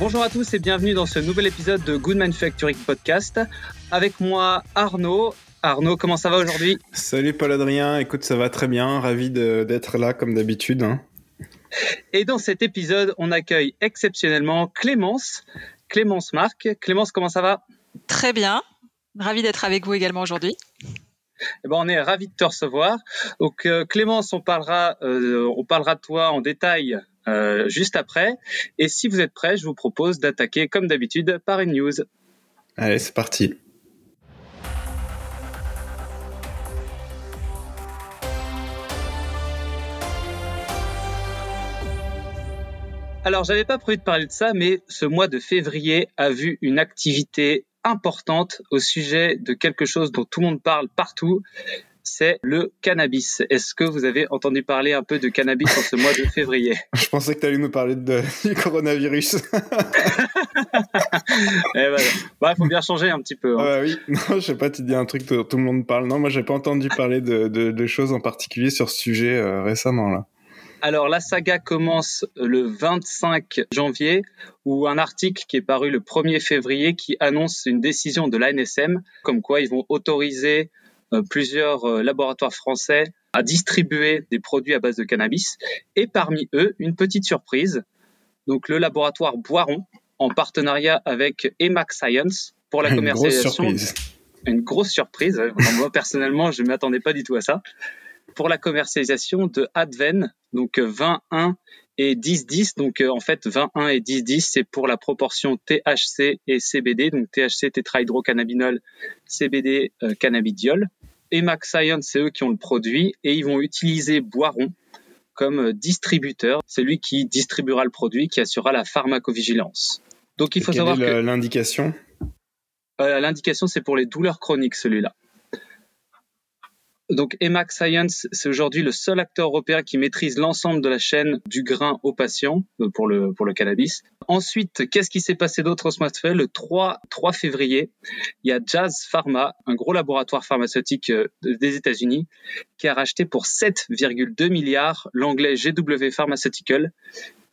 Bonjour à tous et bienvenue dans ce nouvel épisode de Good Manufacturing Podcast. Avec moi Arnaud. Arnaud, comment ça va aujourd'hui? Salut Paul-Adrien, écoute, ça va très bien, ravi d'être là comme d'habitude. Hein. Et dans cet épisode, on accueille exceptionnellement Clémence, Clémence Marc. Clémence, comment ça va? Très bien, ravi d'être avec vous également aujourd'hui. Eh ben, on est ravi de te recevoir. Donc euh, Clémence, on parlera, euh, on parlera de toi en détail euh, juste après. Et si vous êtes prêts, je vous propose d'attaquer comme d'habitude par une news. Allez, c'est parti. Alors, j'avais pas prévu de parler de ça, mais ce mois de février a vu une activité importante au sujet de quelque chose dont tout le monde parle partout, c'est le cannabis. Est-ce que vous avez entendu parler un peu de cannabis en ce mois de février? Je pensais que tu allais nous parler de, du coronavirus. Il eh bah, faut bien changer un petit peu. Hein. oui, non, je sais pas, tu dis un truc, tout, tout le monde parle. Non, moi, j'ai pas entendu parler de, de, choses en particulier sur ce sujet euh, récemment là. Alors la saga commence le 25 janvier où un article qui est paru le 1er février qui annonce une décision de l'ANSM comme quoi ils vont autoriser plusieurs euh, laboratoires français à distribuer des produits à base de cannabis. Et parmi eux une petite surprise. Donc le laboratoire Boiron en partenariat avec Emac Science pour la commercialisation une grosse surprise, une grosse surprise. moi personnellement je ne m'attendais pas du tout à ça. Pour la commercialisation de Adven, donc 21 et 10-10. Donc en fait 21 et 10-10, c'est pour la proportion THC et CBD, donc THC tétrahydrocannabinol, CBD euh, cannabidiol et Max Science, c'est eux qui ont le produit et ils vont utiliser Boiron comme distributeur. C'est lui qui distribuera le produit, qui assurera la pharmacovigilance. Donc il faut savoir que l'indication? Euh, l'indication, c'est pour les douleurs chroniques, celui-là. Donc Emax Science, c'est aujourd'hui le seul acteur européen qui maîtrise l'ensemble de la chaîne du grain au patient euh, pour le, pour le cannabis. Ensuite, qu'est-ce qui s'est passé d'autre mois de Le 3, 3 février, il y a Jazz Pharma, un gros laboratoire pharmaceutique euh, des États-Unis, qui a racheté pour 7,2 milliards l'anglais GW Pharmaceutical,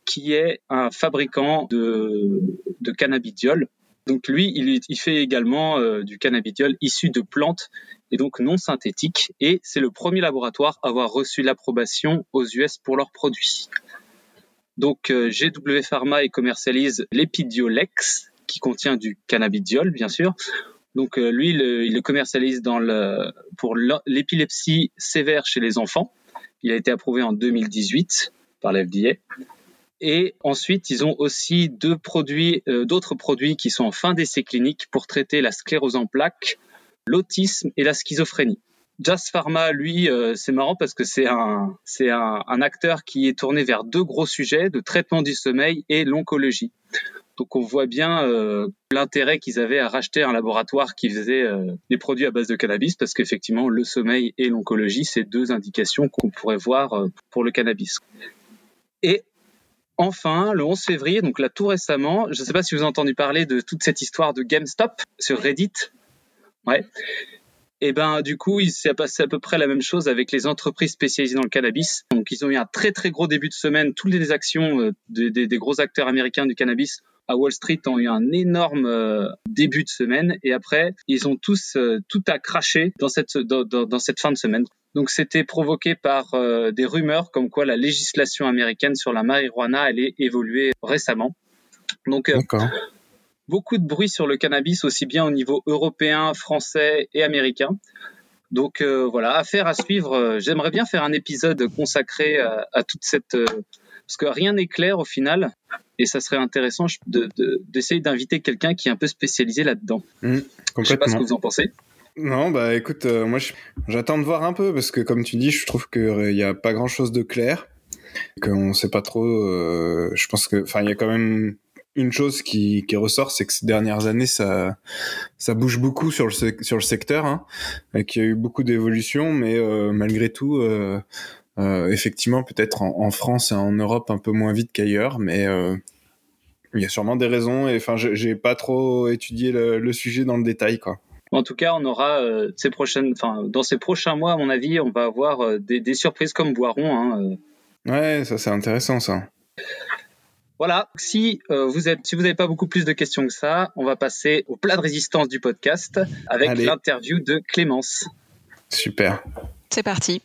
qui est un fabricant de, de cannabidiol donc lui, il, fait également euh, du cannabidiol issu de plantes et donc non synthétiques. Et c'est le premier laboratoire à avoir reçu l'approbation aux US pour leurs produits. Donc euh, GW Pharma il commercialise l'Epidiolex, qui contient du cannabidiol, bien sûr. Donc euh, lui, il, le commercialise pour l'épilepsie sévère chez les enfants. Il a été approuvé en 2018 par la FDA. Et ensuite, ils ont aussi deux produits, euh, d'autres produits qui sont en fin d'essai clinique pour traiter la sclérose en plaques, l'autisme et la schizophrénie. Jazz Pharma, lui, euh, c'est marrant parce que c'est un, c'est un, un, acteur qui est tourné vers deux gros sujets, de traitement du sommeil et l'oncologie. Donc on voit bien euh, l'intérêt qu'ils avaient à racheter un laboratoire qui faisait des produits à base de cannabis parce qu'effectivement le sommeil et l'oncologie, c'est deux indications qu'on pourrait voir pour le cannabis. Et enfin, le 11 février, donc là tout récemment, je ne sais pas si vous avez entendu parler de toute cette histoire de GameStop sur Reddit. Ouais. Et eh ben du coup, il s'est passé à peu près la même chose avec les entreprises spécialisées dans le cannabis. Donc ils ont eu un très très gros début de semaine. Toutes les actions euh, des, gros acteurs américains du cannabis à Wall Street ont eu un énorme euh, début de semaine et après ils ont tous euh, tout à cracher dans cette dans cette fin de semaine. Donc c'était provoqué par euh, des rumeurs comme quoi la législation américaine sur la marijuana allait évoluer récemment. Donc euh, beaucoup de bruit sur le cannabis aussi bien au niveau européen, français et américain. Donc euh, voilà, affaire à suivre. J'aimerais bien faire un épisode consacré à, toute cette parce que rien n'est clair au final et ça serait intéressant d'essayer d'inviter quelqu'un qui est un peu spécialisé là-dedans. Mmh, Je sais pas ce que vous en pensez. Non, bah écoute, euh, moi j'attends de voir un peu parce que comme tu dis, je trouve qu'il n'y a pas grand chose de clair, qu'on sait pas trop. Euh, je pense que, enfin, il y a quand même une chose qui, qui ressort, c'est que ces dernières années, ça, ça bouge beaucoup sur le, sur le secteur, hein, et qu'il y a eu beaucoup d'évolutions, mais euh, malgré tout, effectivement, peut-être en, France et en Europe un peu moins vite qu'ailleurs, mais il y a sûrement des raisons, et enfin, j'ai pas trop étudié le, le sujet dans le détail, quoi. En tout cas, on aura euh, ces prochaines, enfin, dans ces prochains mois, à mon avis, on va avoir euh, des, surprises comme Boiron. Hein, euh. Ouais, ça c'est intéressant ça. Voilà, si vous êtes, si vous n'avez pas beaucoup plus de questions que ça, on va passer au plat de résistance du podcast avec l'interview de Clémence. Super. C'est parti.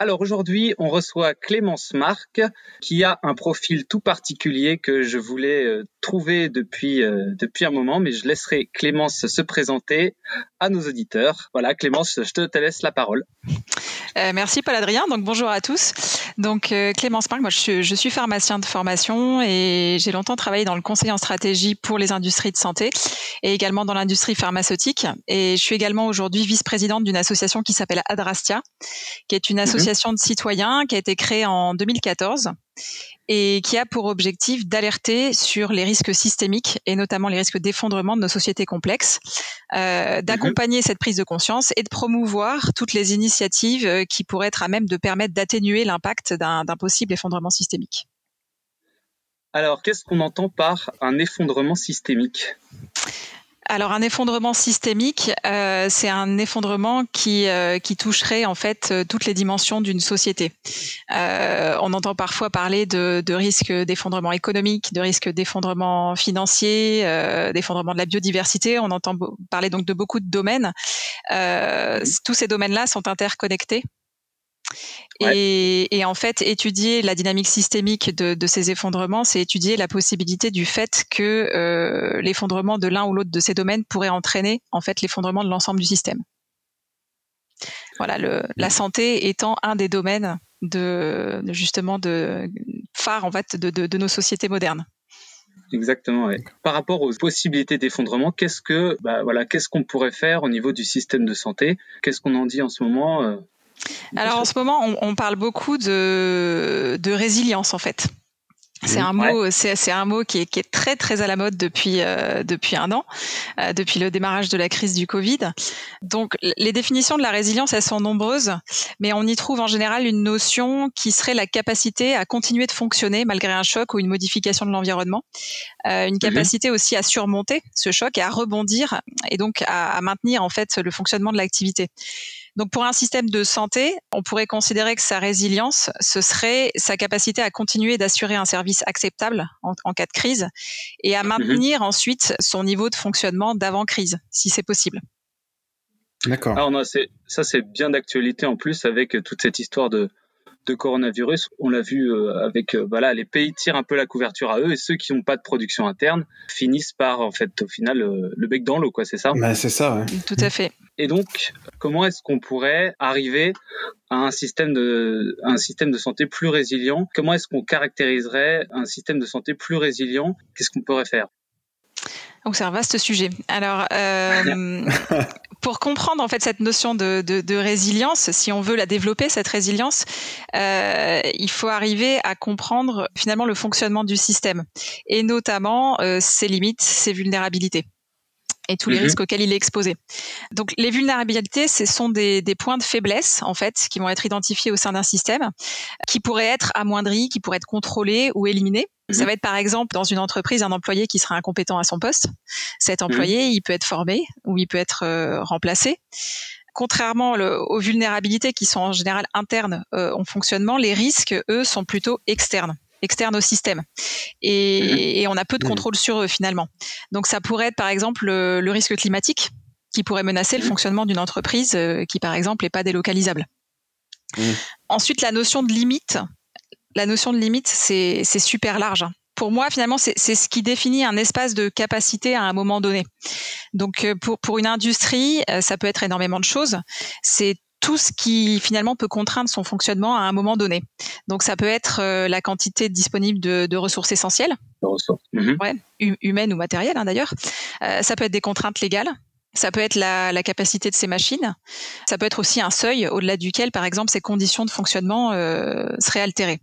Alors aujourd'hui, on reçoit Clémence Marc, qui a un profil tout particulier que je voulais euh, trouver depuis euh, depuis un moment, mais je laisserai Clémence se présenter à nos auditeurs. Voilà, Clémence, je te, laisse la parole. Euh, merci Paul Adrien. Donc bonjour à tous. Donc Clémence Marc, moi je suis, je suis pharmacien de formation et j'ai longtemps travaillé dans le conseil en stratégie pour les industries de santé et également dans l'industrie pharmaceutique. Et je suis également aujourd'hui vice-présidente d'une association qui s'appelle Adrastia, qui est une mhm. association de citoyens qui a été créée en 2014 et qui a pour objectif d'alerter sur les risques systémiques et notamment les risques d'effondrement de nos sociétés complexes, euh, d'accompagner cette prise de conscience et de promouvoir toutes les initiatives euh, qui pourraient être à même de permettre d'atténuer l'impact d'un possible effondrement systémique. Alors, qu'est-ce qu'on entend par un effondrement systémique? Alors un effondrement systémique, euh, c'est un effondrement qui, euh, qui toucherait en fait euh, toutes les dimensions d'une société. on entend parfois parler de, de risques d'effondrement économique, de risques d'effondrement financier, d'effondrement de la biodiversité. On entend parler donc de beaucoup de domaines. tous ces domaines-là sont interconnectés et, en fait, étudier la dynamique systémique de, ces effondrements, c'est étudier la possibilité du fait que euh, l'effondrement de l'un ou l'autre de ces domaines pourrait entraîner en fait l'effondrement de l'ensemble du système. Voilà, le, la santé étant un des domaines de, justement de phare en fait de, de nos sociétés modernes. Exactement. Par rapport aux possibilités d'effondrement, qu'est-ce que, bah, voilà, qu'est-ce qu'on pourrait faire au niveau du système de santé? Qu'est-ce qu'on en dit en ce moment euh, alors en ce moment, on, parle beaucoup de, résilience en fait. C'est un mot, c'est un mot qui est, très très à la mode depuis euh, depuis un an, euh, depuis le démarrage de la crise du Covid. Donc les définitions de la résilience, elles sont nombreuses, mais on y trouve en général une notion qui serait la capacité à continuer de fonctionner malgré un choc ou une modification de l'environnement, euh, une capacité aussi à surmonter ce choc et à rebondir et donc à, à maintenir en fait le fonctionnement de l'activité. Donc pour un système de santé, on pourrait considérer que sa résilience, ce serait sa capacité à continuer d'assurer un service acceptable en, cas de crise et à mhm. maintenir ensuite son niveau de fonctionnement d'avant crise, si c'est possible. D'accord. Alors, ça, c'est bien d'actualité en plus avec toute cette histoire de, de coronavirus. On l'a vu euh, avec euh, voilà, les pays tirent un peu la couverture à eux et ceux qui n'ont pas de production interne finissent par en fait au final euh, le bec dans l'eau quoi, c'est ça? Bah, c'est ça. Ouais. Tout à fait. Et donc comment est-ce qu'on pourrait arriver à un système de un système de santé plus résilient? Comment est-ce qu'on caractériserait un système de santé plus résilient? Qu'est-ce qu'on pourrait faire? Donc c'est un vaste sujet. Alors, euh, pour comprendre en fait cette notion de, de, résilience, si on veut la développer cette résilience, euh, il faut arriver à comprendre finalement le fonctionnement du système. Et notamment euh, ses limites, ses vulnérabilités et tous les mhm. risques auxquels il est exposé. Donc les vulnérabilités, ce sont des, des, points de faiblesse en fait qui vont être identifiés au sein d'un système, qui pourraient être amoindris, qui pourraient être contrôlés ou éliminés. Ça mhm. va être par exemple dans une entreprise un employé qui sera incompétent à son poste. Cet employé, mhm. il peut être formé ou il peut être euh, remplacé. Contrairement aux vulnérabilités qui sont en général internes euh, au fonctionnement, les risques, eux, sont plutôt externes externes au système. Et, on a peu de contrôle sur eux finalement. Donc ça pourrait être par exemple le, risque climatique qui pourrait menacer le fonctionnement d'une entreprise euh, qui par exemple n'est pas délocalisable. Ensuite, la notion de limite, la notion de limite, c'est super large. Pour moi, finalement, c'est ce qui définit un espace de capacité à un moment donné. Donc, euh, pour, pour une industrie, euh, ça peut être énormément de choses. C'est tout ce qui finalement peut contraindre son fonctionnement à un moment donné. Donc ça peut être euh, la quantité disponible de, ressources essentielles, mhm. humaines ou matérielles hein, d'ailleurs. ça peut être des contraintes légales. Ça peut être la, la, capacité de ces machines. Ça peut être aussi un seuil au-delà duquel, par exemple, ces conditions de fonctionnement seraient altérées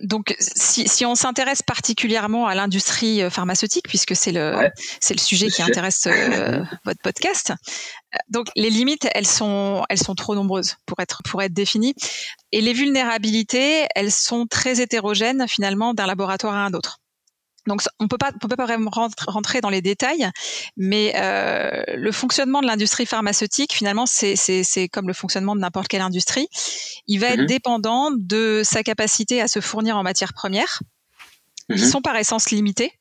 donc, si, si on s'intéresse particulièrement à l'industrie euh, pharmaceutique, puisque c'est le c'est le sujet qui intéresse euh, votre podcast, euh, donc les limites, elles sont elles sont trop nombreuses pour être pour être définies, et les vulnérabilités, elles sont très hétérogènes finalement d'un laboratoire à un autre. Donc on peut pas, on peut pas vraiment rentrer dans les détails, mais euh, le fonctionnement de l'industrie pharmaceutique, finalement, c'est comme le fonctionnement de n'importe quelle industrie. Il va être mhm. dépendant de sa capacité à se fournir en matières premières, qui mhm. sont par essence limitées.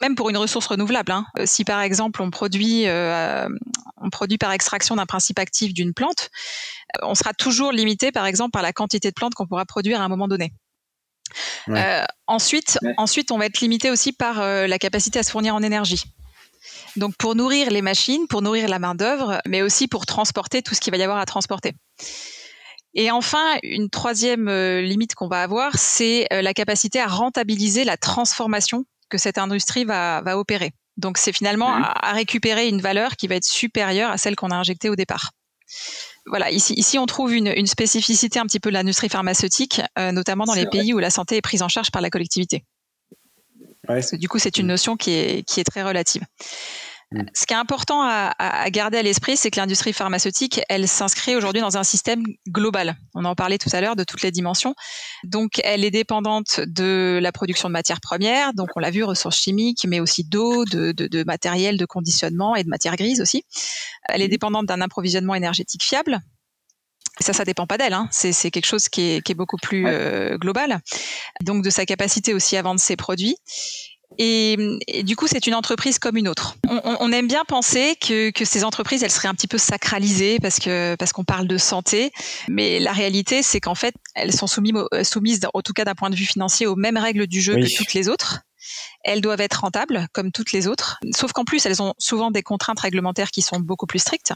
Même pour une ressource renouvelable, hein. Euh, si par exemple on produit, euh, on produit par extraction d'un principe actif d'une plante, on sera toujours limité par exemple par la quantité de plantes qu'on pourra produire à un moment donné. Euh, ensuite, ensuite, on va être limité aussi par euh, la capacité à se fournir en énergie. Donc pour nourrir les machines, pour nourrir la main d'œuvre, mais aussi pour transporter tout ce qu'il va y avoir à transporter. Et enfin, une troisième euh, limite qu'on va avoir, c'est la capacité à rentabiliser la transformation que cette industrie va, va opérer. Donc c'est finalement à, récupérer une valeur qui va être supérieure à celle qu'on a injectée au départ voilà, ici, ici on trouve une, une, spécificité un petit peu de l'industrie pharmaceutique, euh, notamment dans les pays où la santé est prise en charge par la collectivité. du coup, c'est une notion qui est, qui est très relative. Mm. Ce qui est important à, à garder à l'esprit, c'est que l'industrie pharmaceutique, elle s'inscrit aujourd'hui dans un système global. On en parlait tout à l'heure de toutes les dimensions. Donc, elle est dépendante de la production de matières premières. Donc, on l'a vu, ressources chimiques, mais aussi d'eau, de, de, de, matériel de conditionnement et de matières grises aussi. Elle est mm. dépendante d'un approvisionnement énergétique fiable. ça, ça dépend pas d'elle. Hein. C'est quelque chose qui est, qui est beaucoup plus euh, global. Donc, de sa capacité aussi à vendre ses produits. Et, du coup, c'est une entreprise comme une autre. On, aime bien penser que, que, ces entreprises, elles seraient un petit peu sacralisées parce que parce qu'on parle de santé, mais la réalité, c'est qu'en fait, elles sont soumises, soumises, en tout cas d'un point de vue financier, aux mêmes règles du jeu que toutes les autres. Elles doivent être rentables comme toutes les autres, sauf qu'en plus, elles ont souvent des contraintes réglementaires qui sont beaucoup plus strictes.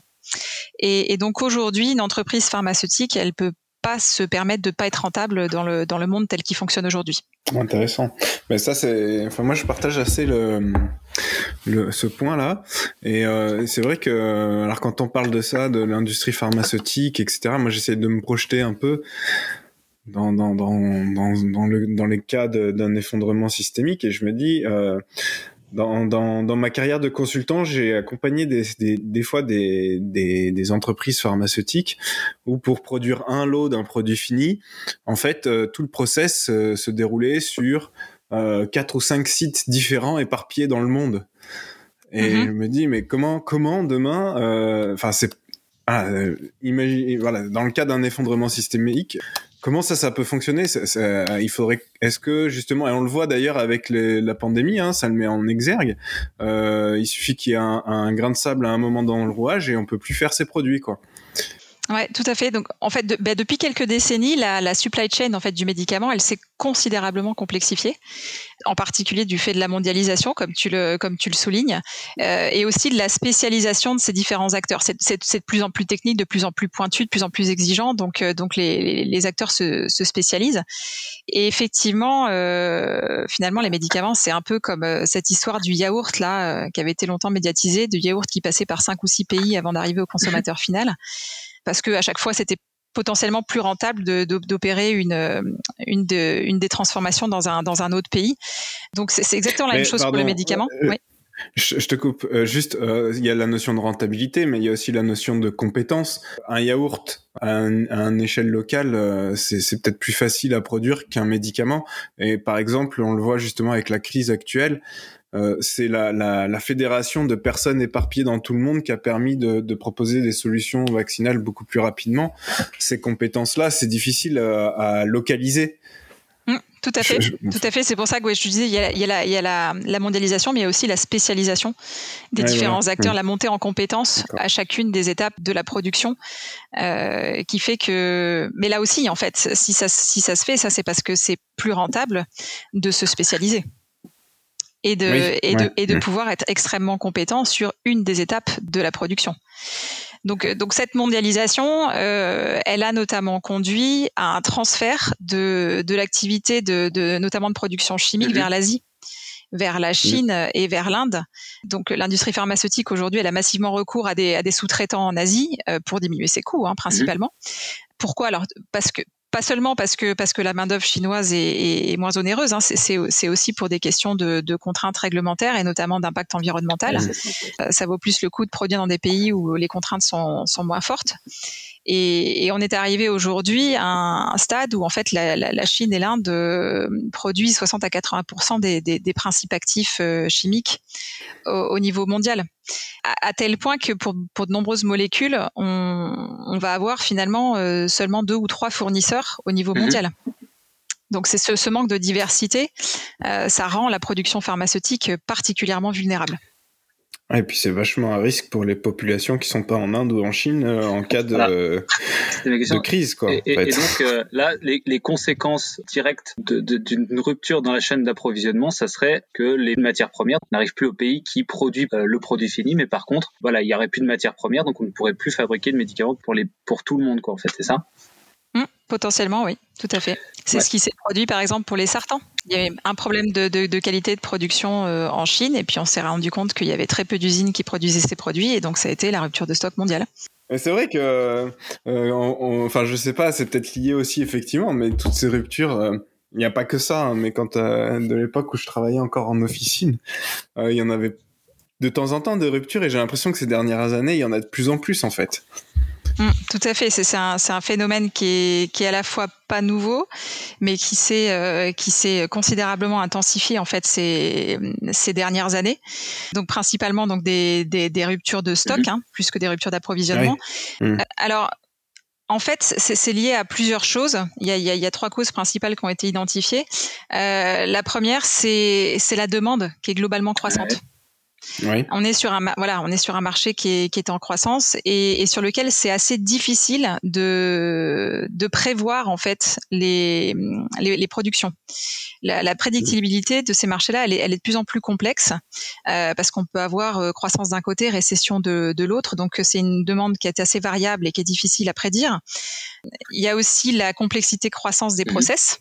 Et, et donc aujourd'hui, une entreprise pharmaceutique, elle peut pas se permettre de pas être rentable dans le dans le monde tel qu'il fonctionne aujourd'hui. Intéressant. Mais ça c'est, enfin moi je partage assez le, le ce point là. Et euh, c'est vrai que alors quand on parle de ça, de l'industrie pharmaceutique, etc. Moi j'essaie de me projeter un peu dans dans dans dans, dans, le, dans les cas d'un effondrement systémique et je me dis euh, dans, dans, dans, ma carrière de consultant, j'ai accompagné des, des, des fois des, des, des, entreprises pharmaceutiques où pour produire un lot d'un produit fini, en fait, euh, tout le process euh, se déroulait sur euh, quatre ou cinq sites différents éparpillés dans le monde. Et mm-hmm. je me dis, mais comment, comment demain, enfin, c'est, ah, imagine, voilà, dans le cas d'un effondrement systémique, Comment ça, ça peut fonctionner? Il faudrait. Est-ce que justement, et on le voit d'ailleurs avec la pandémie, hein, ça le met en exergue. Euh, il suffit qu'il y ait un, un, grain de sable à un moment dans le rouage et on peut plus faire ses produits, quoi. Ouais, tout à fait. Donc, en fait, bah, depuis quelques décennies, la, la, supply chain en fait du médicament, elle s'est considérablement complexifiée, en particulier du fait de la mondialisation, comme tu le comme tu le soulignes, euh, et aussi de la spécialisation de ces différents acteurs. C'est de plus en plus technique, de plus en plus pointu, de plus en plus exigeant. Donc, euh, donc les, les, acteurs se, se, spécialisent. Et effectivement, euh, finalement, les médicaments, c'est un peu comme euh, cette histoire du yaourt là, euh, qui avait été longtemps médiatisé, du yaourt qui passait par cinq ou six pays avant d'arriver au consommateur final parce que à chaque fois c'était potentiellement plus rentable d'opérer une, euh, une, une, des transformations dans un, dans un autre pays. Donc c'est exactement la même chose pour le médicament. Euh, oui. Je, te coupe. Euh, juste, il y a la notion de rentabilité, mais il y a aussi la notion de compétence. Un yaourt à, un, échelle locale, c'est peut-être plus facile à produire qu'un médicament. Et par exemple, on le voit justement avec la crise actuelle. Euh, c'est la, la, la, fédération de personnes éparpillées dans tout le monde qui a permis de, de proposer des solutions vaccinales beaucoup plus rapidement. Ces compétences-là, c'est difficile à, à localiser. Mmh, tout à fait, tout à fait. C'est pour ça que je te disais, il y a, il y a, la, il y a la, la, mondialisation, mais il y a aussi la spécialisation des différents acteurs, mmh. la montée en compétences à chacune des étapes de la production, euh, qui fait que. Mais là aussi, en fait, si ça, si ça se fait, ça c'est parce que c'est plus rentable de se spécialiser et de, et de, et de pouvoir être extrêmement compétent sur une des étapes de la production. Donc, euh, donc cette mondialisation, euh, elle a notamment conduit à un transfert de, de l'activité de, de, notamment de production chimique mhm. vers l'Asie vers la Chine et vers l'Inde. Donc l'industrie pharmaceutique aujourd'hui, elle a massivement recours à des, à des sous-traitants en Asie euh, pour diminuer ses coûts, hein, principalement. Pourquoi? Alors Parce que pas seulement parce que parce que la main d'œuvre chinoise est, est, moins onéreuse, hein, c'est aussi pour des questions de, de, contraintes réglementaires et notamment d'impact environnemental. Euh, ça vaut plus le coup de produire dans des pays où les contraintes sont, sont moins fortes. Et, on est arrivé aujourd'hui à un, stade où en fait la, Chine et l'Inde euh, produisent 60 à 80 des, des, principes actifs euh, chimiques au, niveau mondial. À, tel point que pour, pour de nombreuses molécules, on, va avoir finalement seulement deux ou trois fournisseurs au niveau mhm. mondial. Donc c'est ce, manque de diversité, ça rend la production pharmaceutique particulièrement vulnérable. Et puis c'est vachement à risque pour les populations qui sont pas en Inde ou en Chine euh, en cas de, de crise. Quoi, et, donc euh, là, les, les, conséquences directes d'une rupture dans la chaîne d'approvisionnement, ça serait que les matières premières n'arrivent plus au pays qui produit euh, le produit fini, mais par contre, voilà, il y aurait plus de matières premières, donc on ne pourrait plus fabriquer de médicaments pour les pour tout le monde, quoi. En fait, c'est ça? Potentiellement, oui, tout à fait. C'est ce qui s'est produit, par exemple, pour les sartans. Il y avait un problème de, qualité de production euh, en Chine, et puis on s'est rendu compte qu'il y avait très peu d'usines qui produisaient ces produits, et donc ça a été la rupture de stock mondiale. C'est vrai que, euh, enfin, je sais pas, c'est peut-être lié aussi effectivement, mais toutes ces ruptures, euh, il n'y a pas que ça. Hein, mais quand de l'époque où je travaillais encore en officine, il y en avait de temps en temps des ruptures, et j'ai l'impression que ces dernières années, il y en a de plus en plus en fait. Mm, tout à fait, c'est un, un, phénomène qui est, qui est à la fois pas nouveau, mais qui s'est euh, qui s'est considérablement intensifié en fait ces, ces dernières années. Donc principalement donc des, des, des ruptures de stock, mm-hmm. hein, plus que des ruptures d'approvisionnement. Mm. Euh, alors en fait, c'est lié à plusieurs choses. Il y, a, il, y a, trois causes principales qui ont été identifiées. Euh, la première, c'est la demande qui est globalement croissante. On est sur un voilà, on est sur un marché qui est, qui est en croissance et, sur lequel c'est assez difficile de de prévoir en fait les les, productions. La, prédictibilité de ces marchés-là, elle est, elle est de plus en plus complexe euh, parce qu'on peut avoir euh, croissance d'un côté, récession de, de l'autre. Donc c'est une demande qui est assez variable et qui est difficile à prédire. Il y a aussi la complexité croissance des mmh process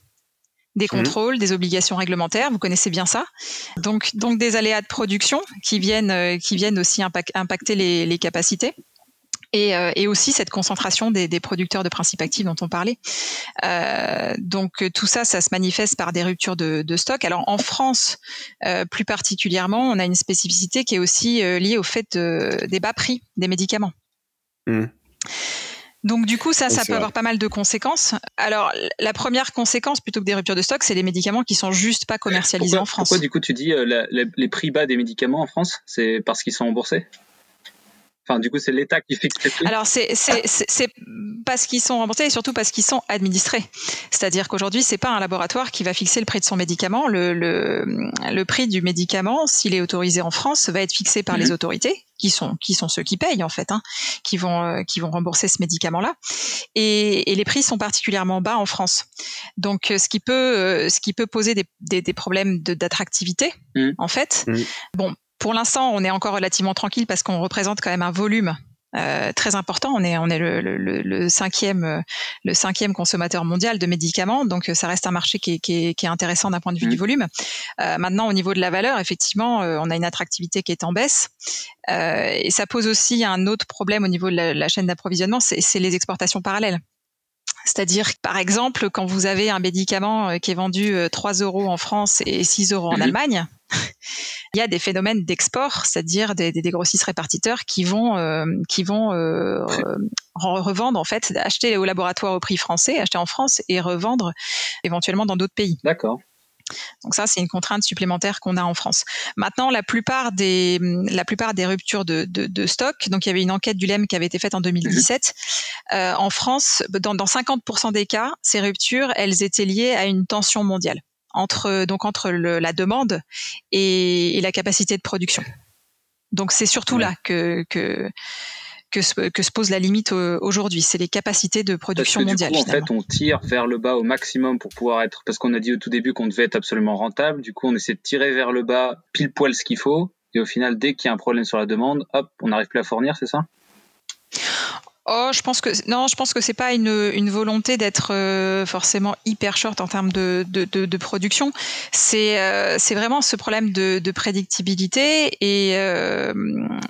des mmh. contrôles, des obligations réglementaires. Vous connaissez bien ça. Donc, donc des aléas de production qui viennent, euh, qui viennent aussi impacter les, les capacités. Et, euh, et, aussi cette concentration des, des, producteurs de principes actifs dont on parlait. Euh, donc tout ça, ça se manifeste par des ruptures de, de stock. Alors en France, euh, plus particulièrement, on a une spécificité qui est aussi euh, liée au fait des bas prix des médicaments. Mmh. Donc du coup, ça, ça peut avoir pas mal de conséquences. Alors la première conséquence, plutôt que des ruptures de stock, c'est les médicaments qui sont juste pas commercialisés en France. Pourquoi du coup tu dis euh, les prix bas des médicaments en France C'est parce qu'ils sont remboursés? Enfin, du coup, c'est l'État qui fixe les prix. Alors, c'est parce qu'ils sont remboursés et surtout parce qu'ils sont administrés. C'est-à-dire qu'aujourd'hui, c'est pas un laboratoire qui va fixer le prix de son médicament. Le, le, le prix du médicament, s'il est autorisé en France, va être fixé par les mhm. autorités, qui sont qui sont ceux qui payent en fait, hein, qui vont euh, qui vont rembourser ce médicament-là. Et, et, les prix sont particulièrement bas en France. Donc, euh, ce qui peut euh, ce qui peut poser des, des, des problèmes d'attractivité, mhm. en fait. Mhm. Bon, pour l'instant, on est encore relativement tranquille parce qu'on représente quand même un volume euh, très important. On est, on est le, le, le, cinquième, le cinquième consommateur mondial de médicaments, donc ça reste un marché qui est, qui est, qui est intéressant d'un point de vue du mmh. volume. Euh, maintenant, au niveau de la valeur, effectivement, euh, on a une attractivité qui est en baisse, euh, et ça pose aussi un autre problème au niveau de la, la chaîne d'approvisionnement, c'est les exportations parallèles. C'est-à-dire, par exemple, quand vous avez un médicament euh, qui est vendu 3 euh, euros en France et 6 euros en mmh. Allemagne, il y a des phénomènes d'export, c'est-à-dire des, des, grossistes répartiteurs qui vont, euh, qui vont euh, revendre, en fait, acheter au laboratoire au prix français, acheter en France et revendre éventuellement dans d'autres pays. D'accord. Donc ça, c'est une contrainte supplémentaire qu'on a en France. Maintenant, la plupart des, la plupart des ruptures de, de, de stock, donc il y avait une enquête du LEM qui avait été faite en 2017. Euh, en France, dans, dans 50% des cas, ces ruptures, elles étaient liées à une tension mondiale entre donc entre le, la demande et, et, la capacité de production. Donc c'est surtout là que, que que se, que se, pose la limite aujourd'hui. C'est les capacités de production parce mondiale. Du coup, en fait, on tire vers le bas au maximum pour pouvoir être, parce qu'on a dit au tout début qu'on devait être absolument rentable. Du coup, on essaie de tirer vers le bas pile poil ce qu'il faut. Et au final, dès qu'il y a un problème sur la demande, hop, on n'arrive plus à fournir, c'est ça? Oh, je pense que non, je pense que c'est pas une, une volonté d'être euh, forcément hyper short en termes de, de, de, de production. C'est euh, c'est vraiment ce problème de, de prédictibilité et euh,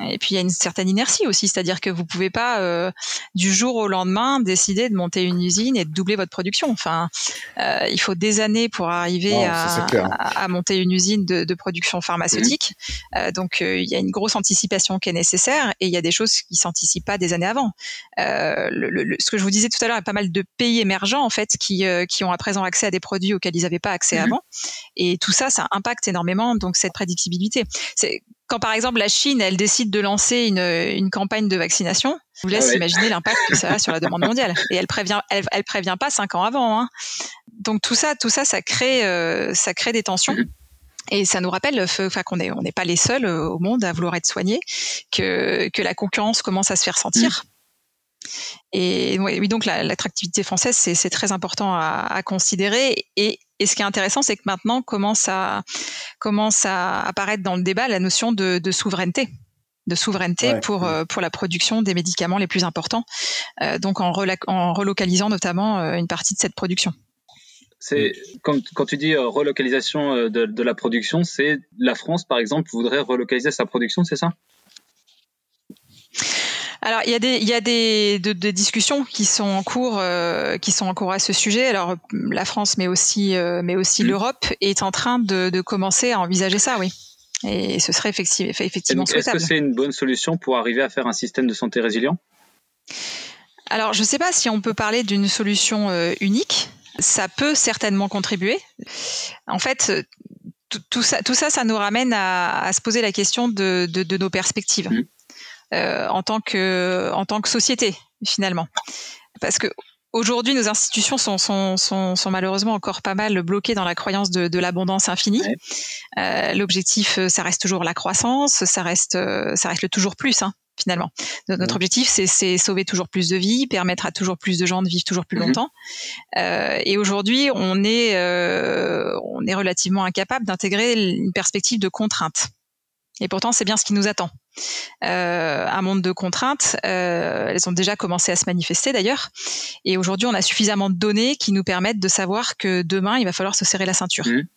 et puis il y a une certaine inertie aussi, c'est-à-dire que vous pouvez pas euh, du jour au lendemain décider de monter une usine et de doubler votre production. Enfin, euh, il faut des années pour arriver à, à, monter une usine de, de production pharmaceutique. Mmh. donc il y a une grosse anticipation qui est nécessaire et il y a des choses qui s'anticipent pas des années avant. Euh, le, ce que je vous disais tout à l'heure, il y a pas mal de pays émergents en fait qui, euh, qui ont à présent accès à des produits auxquels ils n'avaient pas accès mhm. avant. Et tout ça, ça impacte énormément donc cette prédictibilité. C'est quand par exemple la Chine, elle décide de lancer une, une campagne de vaccination, je vous laisse ah imaginer l'impact que ça a sur la demande mondiale. Et elle prévient, elle, elle prévient pas cinq ans avant. Hein. Donc tout ça, tout ça, ça crée, euh, ça crée des tensions. Mhm. Et ça nous rappelle, enfin qu'on n'est on n'est pas les seuls euh, au monde à vouloir être soignés, que, que la concurrence commence à se faire sentir. Mm. Et oui, donc l'attractivité française, c'est très important à, à considérer. Et, et, ce qui est intéressant, c'est que maintenant commence à, commence à apparaître dans le débat la notion de, de souveraineté de souveraineté pour, euh, pour la production des médicaments les plus importants, euh, donc en, en relocalisant notamment euh, une partie de cette production. C'est quand, quand, tu dis euh, relocalisation de, de la production, c'est la France par exemple voudrait relocaliser sa production, c'est ça? Alors il y a des il y a des, de, discussions qui sont en cours euh, qui sont en cours à ce sujet. Alors la France mais aussi mais aussi mmh. l'Europe est en train de, de, commencer à envisager ça, oui. Et ce serait effectivement effectivement Est-ce que c'est une bonne solution pour arriver à faire un système de santé résilient? Alors je ne sais pas si on peut parler d'une solution unique ça peut certainement contribuer. En fait, tout, ça, tout ça, ça nous ramène à, se poser la question de, nos perspectives mmh. Euh, en tant que en tant que société finalement, parce que Aujourd'hui, nos institutions sont, sont, sont, malheureusement encore pas mal bloquées dans la croyance de, l'abondance infinie. Euh, l'objectif, ça reste toujours la croissance, ça reste, ça reste le toujours plus. Hein finalement. Notre objectif, c'est sauver toujours plus de vies, permettre à toujours plus de gens de vivre toujours plus mhm. longtemps. Euh, et aujourd'hui, on est euh, on est relativement incapable d'intégrer une perspective de contrainte. Et pourtant, c'est bien ce qui nous attend. Euh, un monde de contraintes, euh, elles ont déjà commencé à se manifester d'ailleurs. Et aujourd'hui, on a suffisamment de données qui nous permettent de savoir que demain, il va falloir se serrer la ceinture. Mhm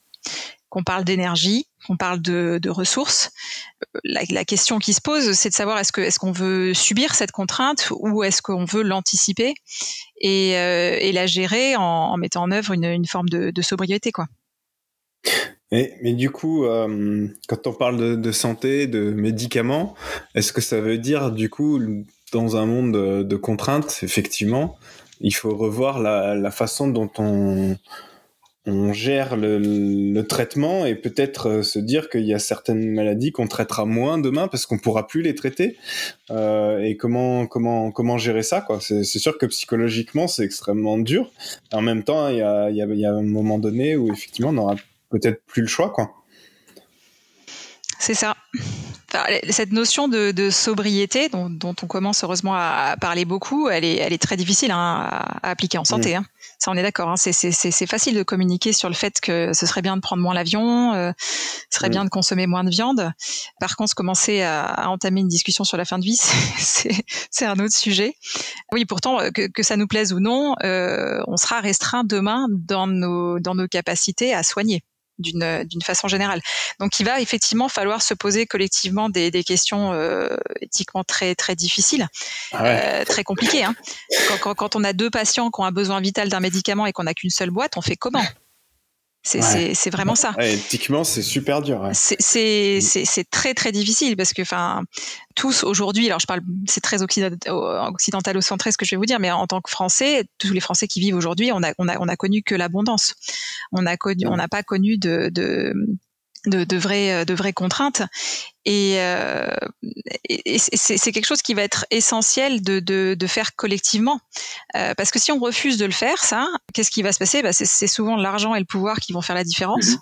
qu'on parle d'énergie, qu'on parle de, ressources. La, question qui se pose, c'est de savoir est-ce que est-ce qu'on veut subir cette contrainte ou est-ce qu'on veut l'anticiper et, euh, la gérer en, mettant en œuvre une, forme de, sobriété, quoi. Mais du coup, euh, quand on parle de, santé, de médicaments, est-ce que ça veut dire du coup, dans un monde de, contraintes, effectivement, il faut revoir la façon dont on on gère le, traitement et peut-être euh, se dire qu'il y a certaines maladies qu'on traitera moins demain parce qu'on pourra plus les traiter. Euh, et comment comment comment gérer ça quoi C'est sûr que psychologiquement c'est extrêmement dur. En même temps, il y a, y a un moment donné où effectivement on n'aura peut-être plus le choix quoi. C'est ça cette notion de, sobriété dont, on commence heureusement à parler beaucoup, elle est, elle est très difficile hein, à, appliquer en santé. Mm. Hein. Ça, on est d'accord. Hein. C'est facile de communiquer sur le fait que ce serait bien de prendre moins l'avion, euh, ce serait mm. bien de consommer moins de viande. Par contre, commencer à, entamer une discussion sur la fin de vie, c'est un autre sujet. Oui, pourtant, euh, que, ça nous plaise ou non, euh, on sera restreint demain dans nos, dans nos capacités à soigner d'une d'une façon générale. Donc il va effectivement falloir se poser collectivement des, des questions euh, éthiquement très très difficiles, ah euh, très compliquées. Hein. Quand, quand, quand, on a deux patients qui ont un besoin vital d'un médicament et qu'on n'a qu'une seule boîte, on fait comment? C'est vraiment ça. éthiquement, c'est super dur. Mm. C'est très très difficile parce que, enfin, tous aujourd'hui, alors je parle, c'est très occidentalo-centré ce que je vais vous dire, mais en tant que Français, tous les Français qui vivent aujourd'hui, on a, on a, on a connu que l'abondance. On a connu, on n'a pas connu de, de de, de, vraies, euh, de vraies contraintes. Et, euh, c'est quelque chose qui va être essentiel de, de, de faire collectivement. Euh, parce que si on refuse de le faire, ça, qu'est-ce qui va se passer? Bah, C'est souvent l'argent et le pouvoir qui vont faire la différence. Mm-hmm.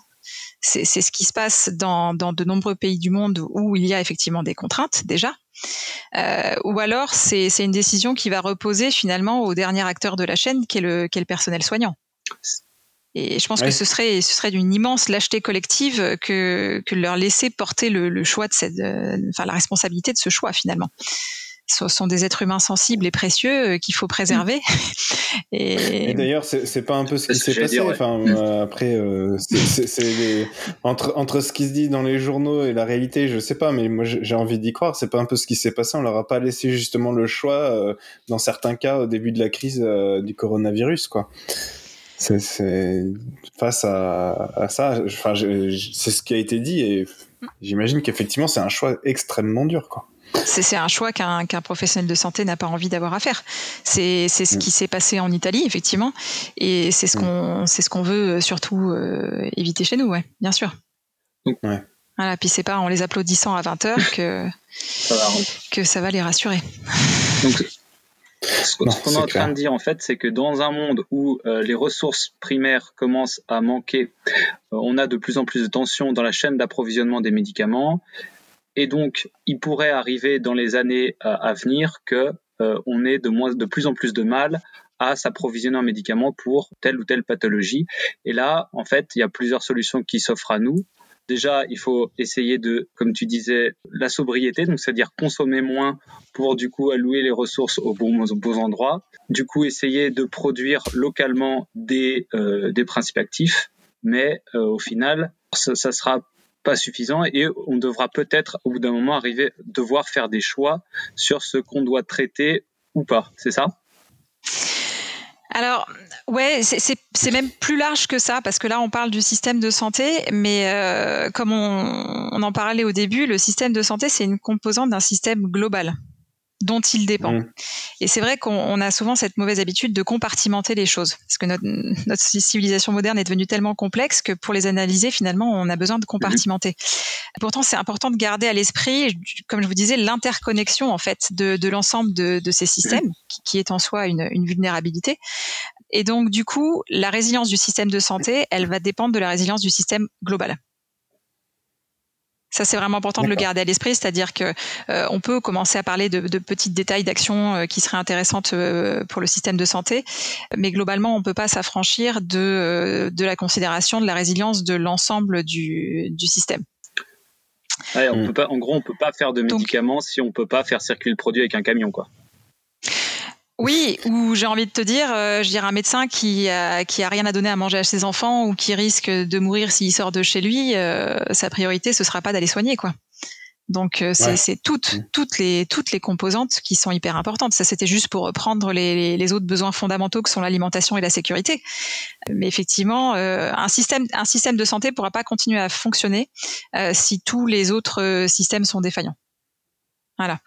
C'est ce qui se passe dans, dans, de nombreux pays du monde où il y a effectivement des contraintes déjà. Euh, ou alors c'est une décision qui va reposer finalement au dernier acteur de la chaîne qui est le, qui est le personnel soignant. Et je pense que ce serait, ce serait d'une immense lâcheté collective que, que leur laisser porter le, choix de cette, euh, enfin la responsabilité de ce choix finalement. Ce sont des êtres humains sensibles et précieux euh, qu'il faut préserver. et, d'ailleurs, c'est pas un peu ce qui s'est passé. Enfin, mm. euh, après, c'est entre entre ce qui se dit dans les journaux et la réalité, je sais pas, mais moi j'ai envie d'y croire. C'est pas un peu ce qui s'est passé. On leur a pas laissé justement le choix dans certains cas au début de la crise du coronavirus, quoi c'est face à, ça, enfin, c'est ce qui a été dit et j'imagine qu'effectivement c'est un choix extrêmement dur, quoi. C'est un choix qu'un professionnel de santé n'a pas envie d'avoir à faire. C'est ce mm. qui s'est passé en Italie, effectivement, et c'est ce mm. qu'on ce qu'on veut surtout euh, éviter chez nous, ouais, bien sûr. Ouais. Voilà, puis c'est pas en les applaudissant à 20 heures que ça va, que ça va les rassurer. Donc, ce qu'on est, en train de dire en fait, c'est que dans un monde où euh, les ressources primaires commencent à manquer, euh, on a de plus en plus de tensions dans la chaîne d'approvisionnement des médicaments, et donc il pourrait arriver dans les années euh, à venir que on ait de, moins, de plus en plus de mal à s'approvisionner en médicaments pour telle ou telle pathologie. Et là, en fait, il y a plusieurs solutions qui s'offrent à nous. Déjà, il faut essayer de, comme tu disais, la sobriété, donc c'est-à-dire consommer moins pour du coup allouer les ressources aux bons, endroits. Du coup, essayer de produire localement des, euh, des principes actifs, mais euh, au final, ça, ça sera pas suffisant et on devra peut-être au bout d'un moment arriver devoir faire des choix sur ce qu'on doit traiter ou pas. C'est ça? Alors, ouais, c'est même plus large que ça, parce que là, on parle du système de santé, mais euh, comme on, on, en parlait au début, le système de santé, c'est une composante d'un système global dont il dépend. Mm. Et c'est vrai qu'on a souvent cette mauvaise habitude de compartimenter les choses, parce que notre, notre, civilisation moderne est devenue tellement complexe que pour les analyser, finalement, on a besoin de compartimenter. Mm-hmm. Pourtant, c'est important de garder à l'esprit, comme je vous disais, l'interconnexion en fait de, de l'ensemble de, de, ces systèmes, qui, qui, est en soi une, une vulnérabilité. Et donc, du coup, la résilience du système de santé, elle va dépendre de la résilience du système global. Ça, c'est vraiment important de le garder à l'esprit, c'est-à-dire que euh, on peut commencer à parler de, de petits détails d'actions euh, qui seraient intéressantes euh, pour le système de santé, mais globalement, on peut pas s'affranchir de, de la considération de la résilience de l'ensemble du, du système. Ouais, on mm. peut pas, en gros, on peut pas faire de médicaments si on peut pas faire circuler le produit avec un camion, quoi. Oui, ou j'ai envie de te dire, euh, je dirais un médecin qui a, qui a rien à donner à manger à ses enfants ou qui risque de mourir s'il sort de chez lui, euh, sa priorité ce sera pas d'aller soigner quoi. Donc euh, c'est toutes mm. toutes les toutes les composantes qui sont hyper importantes. Ça c'était juste pour reprendre les, les, autres besoins fondamentaux que sont l'alimentation et la sécurité. Mais effectivement, un système un système de santé pourra pas continuer à fonctionner si tous les autres systèmes sont défaillants. Voilà.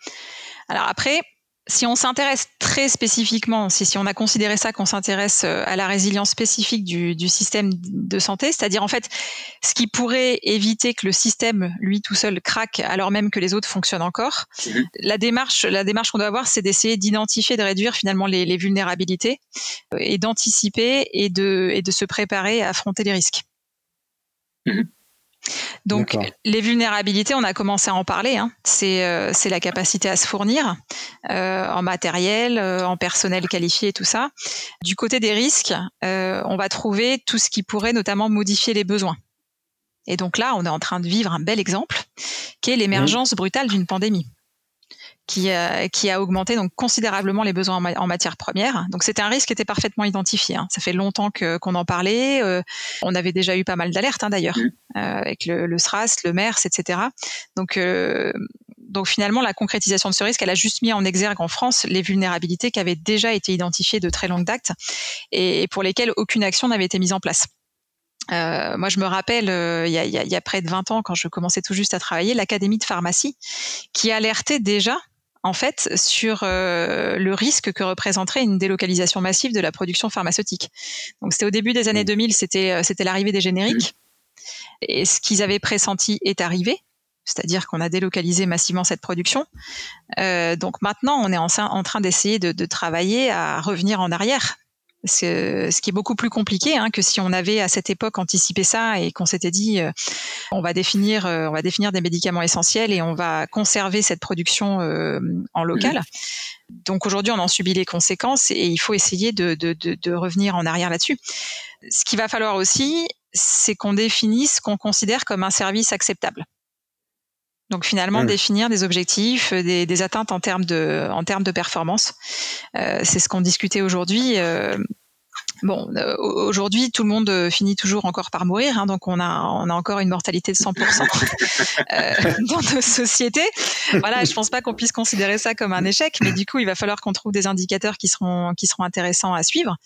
Alors après, si on s'intéresse très spécifiquement, si, si on a considéré ça qu'on s'intéresse euh, à la résilience spécifique du, du système de santé, c'est-à-dire en fait ce qui pourrait éviter que le système lui tout seul craque alors même que les autres fonctionnent encore, mhm. la démarche, la démarche qu'on doit avoir, c'est d'essayer d'identifier, de réduire finalement les, les vulnérabilités euh, et d'anticiper et de, et de se préparer à affronter les risques. Mhm. Donc les vulnérabilités, on a commencé à en parler. Hein. Euh, c'est la capacité à se fournir euh, en matériel, euh, en personnel qualifié, tout ça. Du côté des risques, on va trouver tout ce qui pourrait notamment modifier les besoins. Et donc là, on est en train de vivre un bel exemple, qui est l'émergence brutale d'une pandémie qui, a, qui a augmenté donc considérablement les besoins en, matière première. Donc c'était un risque qui était parfaitement identifié. Hein. Ça fait longtemps qu'on en parlait. Euh, on avait déjà eu pas mal d'alertes hein, d'ailleurs, euh, avec le, le, SRAS, le MERS, etc. Donc euh, donc finalement, la concrétisation de ce risque, elle a juste mis en exergue en France les vulnérabilités qui avaient déjà été identifiées de très longue date et, pour lesquelles aucune action n'avait été mise en place. Euh, moi, je me rappelle, euh, il, y a, il, y a, près de 20 ans, quand je commençais tout juste à travailler, l'Académie de pharmacie, qui alertait déjà en fait sur euh, le risque que représenterait une délocalisation massive de la production pharmaceutique. Donc c'était au début des années 2000, mmh. c'était euh, c'était l'arrivée des génériques. Et ce qu'ils avaient pressenti est arrivé, c'est-à-dire qu'on a délocalisé massivement cette production. Euh, donc maintenant, on est en, en train d'essayer de, de, travailler à revenir en arrière ce qui est beaucoup plus compliqué hein, que si on avait à cette époque anticipé ça et qu'on s'était dit euh, on va définir euh, on va définir des médicaments essentiels et on va conserver cette production euh, en local. Mmh. Donc aujourd'hui on en subit les conséquences et il faut essayer de, de, de, de revenir en arrière là-dessus. Ce qu'il va falloir aussi, c'est qu'on définisse ce qu'on considère comme un service acceptable. Donc finalement, mmh. définir des objectifs, euh, des, des, atteintes en termes de, en termes de performance. Euh, c'est ce qu'on discutait aujourd'hui. Euh, Bon, euh, aujourd'hui, tout le monde euh, finit toujours encore par mourir, hein, donc on a, on a encore une mortalité de 100% euh, dans nos sociétés. Voilà, je pense pas qu'on puisse considérer ça comme un échec, mais du coup, il va falloir qu'on trouve des indicateurs qui seront, qui seront intéressants à suivre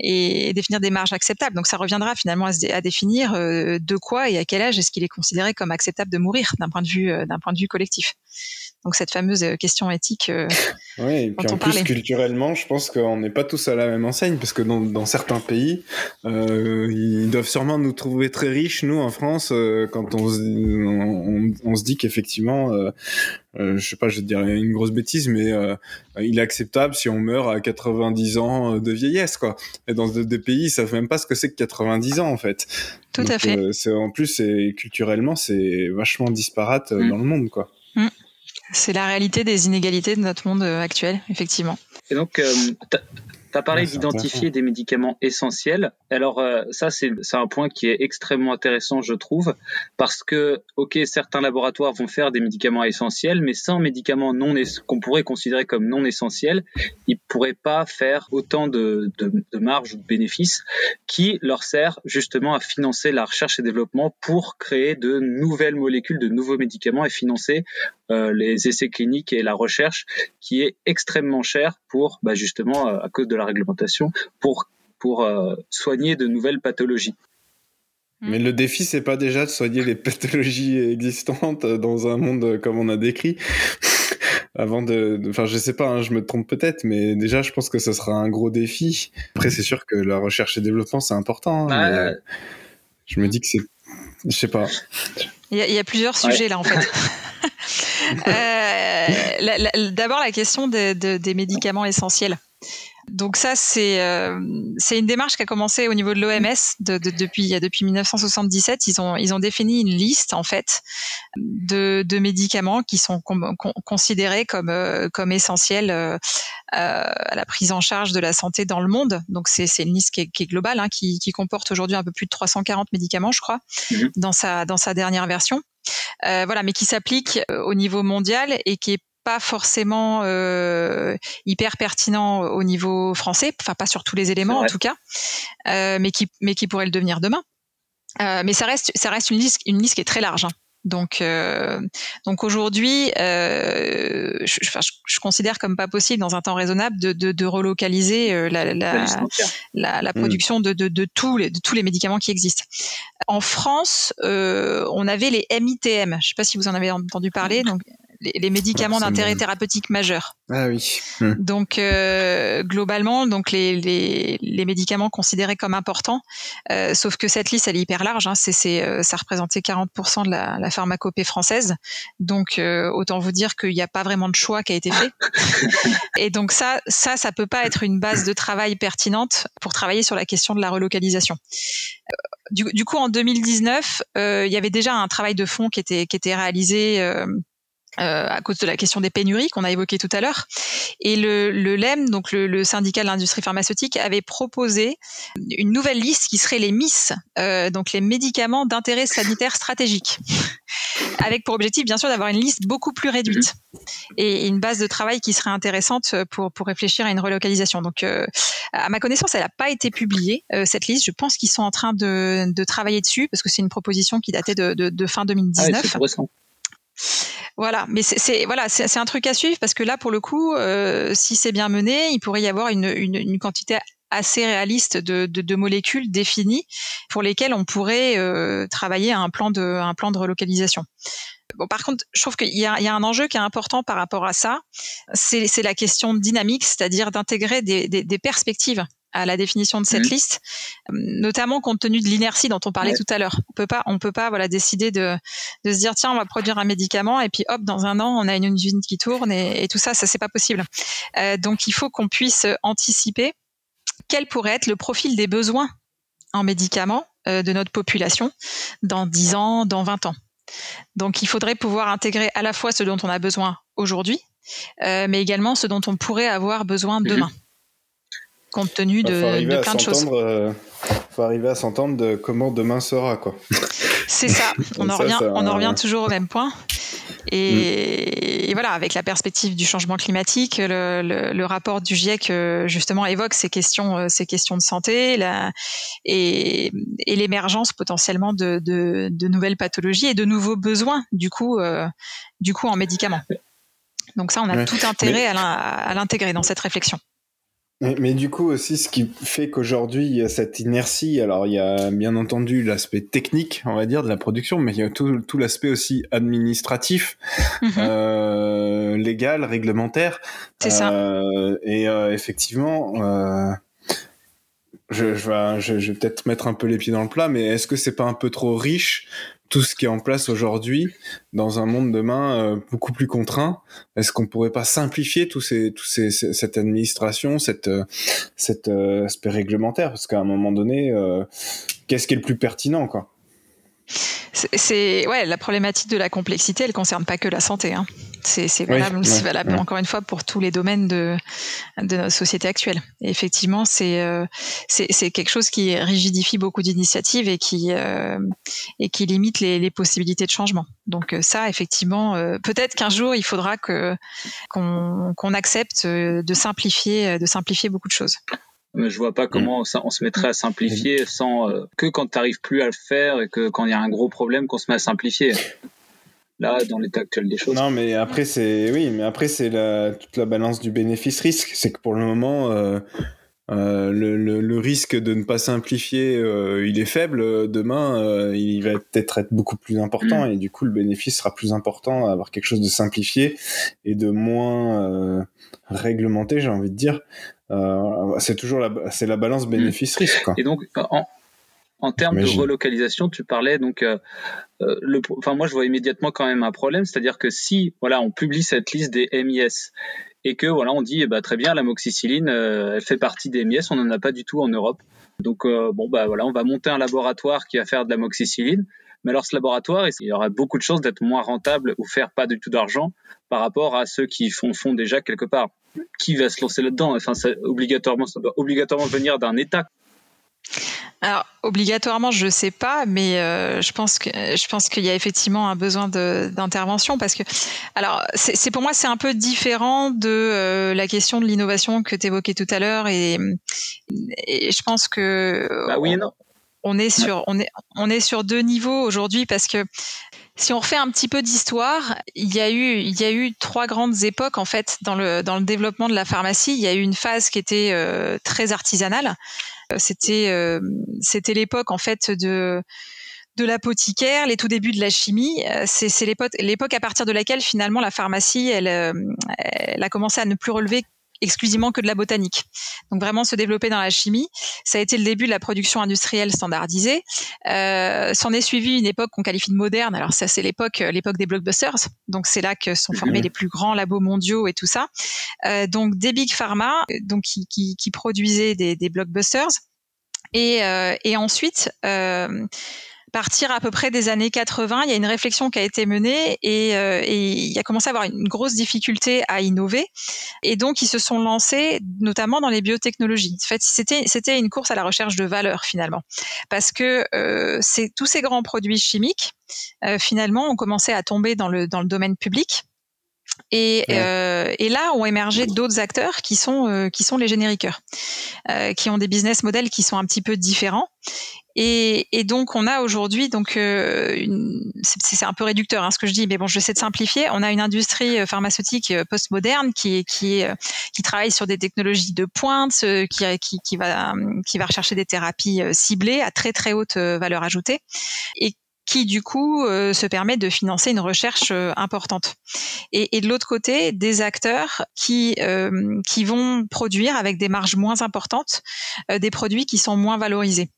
et définir des marges acceptables. Donc, ça reviendra finalement à, définir de quoi et à quel âge est-ce qu'il est considéré comme acceptable de mourir d'un point de vue, d'un point de vue collectif. Donc cette fameuse question éthique. oui, et puis en plus culturellement, je pense qu'on n'est pas tous à la même enseigne parce que dans, dans certains pays, ils doivent sûrement nous trouver très riches, nous en France, quand on, on, on, se dit qu'effectivement euh, je sais pas, je dirais une grosse bêtise, mais euh, il est acceptable si on meurt à 90 ans de vieillesse, quoi. Et dans des pays, ils savent même pas ce que c'est que 90 ans, en fait. Tout à fait. Euh, en plus, culturellement, c'est vachement disparate mm. dans le monde, quoi. C'est la réalité des inégalités de notre monde actuel, effectivement. Et donc, tu as parlé d'identifier des médicaments essentiels. Alors euh, ça, c'est un point qui est extrêmement intéressant, je trouve, parce que, ok, certains laboratoires vont faire des médicaments essentiels, mais sans médicaments non qu'on pourrait considérer comme non essentiels, ils pourraient pas faire autant de, de, de marge ou de bénéfices qui leur sert justement à financer la recherche et développement pour créer de nouvelles molécules, de nouveaux médicaments et financer euh, les essais cliniques et la recherche qui est extrêmement cher pour bah, justement euh, à cause de la réglementation pour pour euh, soigner de nouvelles pathologies. Mm. Mais le défi, c'est pas déjà de soigner les pathologies existantes dans un monde comme on a décrit. Avant de, enfin, je sais pas, hein, je me trompe peut-être, mais déjà, je pense que ce sera un gros défi. Après, c'est sûr que la recherche et développement, c'est important. Hein, bah, je me dis que c'est, je sais pas. Il y, a, plusieurs sujets là, en fait. Euh, d'abord, la question des médicaments essentiels. Donc ça, c'est euh, c'est une démarche qui a commencé au niveau de l'OMS de, depuis depuis 1977. Ils ont ils ont défini une liste en fait de, de médicaments qui sont considérés comme euh, comme essentiels euh, à la prise en charge de la santé dans le monde. Donc c'est c'est une liste qui est, qui est globale, hein, qui, qui comporte aujourd'hui un peu plus de 340 médicaments, je crois, mhm. dans sa dans sa dernière version. Euh, voilà, mais qui s'applique au niveau mondial et qui est pas forcément euh, hyper pertinent au niveau français, enfin pas sur tous les éléments en tout cas, euh, mais qui mais qui pourrait le devenir demain. Euh, mais ça reste ça reste une liste une liste qui est très large. Hein. Donc, euh, donc aujourd'hui, euh, je, je, considère comme pas possible dans un temps raisonnable de, de, de relocaliser la, la, la, la, production de, de, de, tous les, de tous les médicaments qui existent. En France, euh, on avait les MITM. Je sais pas si vous en avez entendu parler. Donc, les, médicaments d'intérêt thérapeutique majeur. Ah oui. Hmm. Donc euh, globalement, donc les, les, les, médicaments considérés comme importants, euh, sauf que cette liste elle est hyper large. Hein, c'est, euh, ça représentait 40% de la, la, pharmacopée française. Donc euh, autant vous dire qu'il n'y a pas vraiment de choix qui a été fait. Et donc ça, ça, ça peut pas être une base de travail pertinente pour travailler sur la question de la relocalisation. Euh, du, du coup, en 2019, il y avait déjà un travail de fond qui était qui était réalisé euh, à cause de la question des pénuries qu'on a évoquées tout à l'heure. Et le, le LEM, donc le, le syndicat de l'industrie pharmaceutique, avait proposé une nouvelle liste qui serait les MIS, euh, donc les médicaments d'intérêt sanitaire stratégique, avec pour objectif bien sûr d'avoir une liste beaucoup plus réduite et une base de travail qui serait intéressante pour, pour réfléchir à une relocalisation. Donc, euh, à ma connaissance, elle n'a pas été publiée, euh, cette liste. Je pense qu'ils sont en train de, de travailler dessus parce que c'est une proposition qui datait de, de, de fin 2019. Ah voilà, mais c'est voilà, c'est un truc à suivre parce que là, pour le coup, euh, si c'est bien mené, il pourrait y avoir une, une, quantité assez réaliste de, de, molécules définies pour lesquelles on pourrait euh, travailler à un plan de un plan de relocalisation. Bon, par contre, je trouve qu'il y, y a, un enjeu qui est important par rapport à ça, c'est la question dynamique, c'est-à-dire d'intégrer des, des, perspectives à la définition de cette mmh. liste, notamment compte tenu de l'inertie dont on parlait tout à l'heure. On peut pas, on peut pas, voilà, décider de, de se dire tiens, on va produire un médicament et puis hop, dans un an, on a une usine qui tourne et, et tout ça, ça c'est pas possible. Euh, donc il faut qu'on puisse anticiper quel pourrait être le profil des besoins en médicaments euh, de notre population dans 10 ans, dans 20 ans. Donc il faudrait pouvoir intégrer à la fois ce dont on a besoin aujourd'hui, euh, mais également ce dont on pourrait avoir besoin mmh. Compte tenu de, de plein de choses. Euh, faut arriver à s'entendre de comment demain sera, quoi. C'est ça. On en revient, on en revient toujours au même point. Et, voilà, avec la perspective du changement climatique, le, le, rapport du GIEC euh, justement évoque ces questions, euh, ces questions de santé la, et, et l'émergence potentiellement de, de, de, nouvelles pathologies et de nouveaux besoins du coup, euh, du coup en médicaments. Donc ça, on a tout intérêt à l'intégrer dans cette réflexion. Mais, du coup aussi, ce qui fait qu'aujourd'hui il y a cette inertie. Alors il y a bien entendu l'aspect technique, on va dire, de la production, mais il y a tout, tout l'aspect aussi administratif, mhm. euh, légal, réglementaire. C'est ça. Euh, et euh, effectivement, je, je, vais, je, je vais peut-être mettre un peu les pieds dans le plat, mais est-ce que c'est pas un peu trop riche tout ce qui est en place aujourd'hui dans un monde demain euh, beaucoup plus contraint. Est-ce qu'on pourrait pas simplifier tous ces, ces, cette administration, cette, euh, cet euh, aspect réglementaire? Parce qu'à un moment donné, qu'est-ce qui est le plus pertinent, quoi? C'est ouais, la problématique de la complexité, elle concerne pas que la santé. Hein. C'est valable, valable encore une fois pour tous les domaines de, de notre société actuelle. Et effectivement, c'est euh, c'est quelque chose qui rigidifie beaucoup d'initiatives et qui euh, et qui limite les, les, possibilités de changement. Donc euh, ça, effectivement, euh, peut-être qu'un jour il faudra que qu'on qu'on accepte de simplifier de simplifier beaucoup de choses. Mais je vois pas comment ça, on se mettrait à simplifier sans que quand tu n'arrives plus à le faire et que quand il y a un gros problème qu'on se met à simplifier là dans l'état actuel des choses. Non, mais après c'est oui, mais après c'est la, toute la balance du bénéfice-risque. C'est que pour le moment, euh, euh, le, le, risque de ne pas simplifier, euh, il est faible. Demain, euh, il va peut-être être beaucoup plus important mm. et du coup le bénéfice sera plus important à avoir quelque chose de simplifié et de moins euh, réglementé, j'ai envie de dire. C'est toujours la, c'est la balance bénéfice-risque. Et donc en, en termes de relocalisation, tu parlais donc, euh, euh, le, enfin moi je vois immédiatement quand même un problème, c'est-à-dire que si voilà on publie cette liste des MIS et que voilà on dit eh ben, très bien l'amoxicilline euh, elle fait partie des MIS, on n'en a pas du tout en Europe. Donc bon bah voilà on va monter un laboratoire qui va faire de l'amoxicilline, mais alors ce laboratoire il y aura beaucoup de chances d'être moins rentable ou faire pas du tout d'argent par rapport à ceux qui font font déjà quelque part. Qui va se lancer là-dedans Enfin ça, obligatoirement ça doit obligatoirement venir d'un État. Alors obligatoirement, je ne sais pas, mais euh, je pense que je pense qu'il y a effectivement un besoin d'intervention parce que alors c'est pour moi c'est un peu différent de euh, la question de l'innovation que tu évoquais tout à l'heure et, je pense que bah oui non. On est sur on est on est sur deux niveaux aujourd'hui parce que si on refait un petit peu d'histoire, il y a eu il y a eu trois grandes époques en fait dans le dans le développement de la pharmacie. Il y a eu une phase qui était euh, très artisanale euh, c'était euh, c'était l'époque en fait de de l'apothicaire, les tout débuts de la chimie. Euh, c'est l'époque, à partir de laquelle finalement la pharmacie, elle, elle a commencé à ne plus relever exclusivement que de la botanique. Donc vraiment se développer dans la chimie. Ça a été le début de la production industrielle standardisée. Euh, S'en est suivi une époque qu'on qualifie de moderne. Alors ça c'est l'époque l'époque des blockbusters. Donc c'est là que sont formés les plus grands labos mondiaux et tout ça. Euh, donc des big pharma, donc qui, qui, qui produisaient des, des blockbusters. Et, euh, et ensuite, euh, partir à peu près des années 80, il y a une réflexion qui a été menée et, euh, et, il y a commencé à avoir une grosse difficulté à innover. Et donc, ils se sont lancés notamment dans les biotechnologies. En fait, c'était, c'était une course à la recherche de valeur finalement. Parce que euh, c'est, tous ces grands produits chimiques, euh, finalement, ont commencé à tomber dans le, dans le domaine public. Et, euh, et, là ont émergé d'autres acteurs qui sont euh, qui sont les génériqueurs, euh, qui ont des business models qui sont un petit peu différents et, et, donc on a aujourd'hui donc euh, c'est un peu réducteur hein, ce que je dis, mais bon, je vais essayer de simplifier. On a une industrie euh, pharmaceutique euh, postmoderne qui qui qui travaille sur des technologies de pointe, qui, qui, qui va qui va rechercher des thérapies ciblées à très très haute valeur ajoutée et qui du coup se permet de financer une recherche importante. Et, et, de l'autre côté, des acteurs qui qui vont produire avec des marges moins importantes des produits qui sont moins valorisés.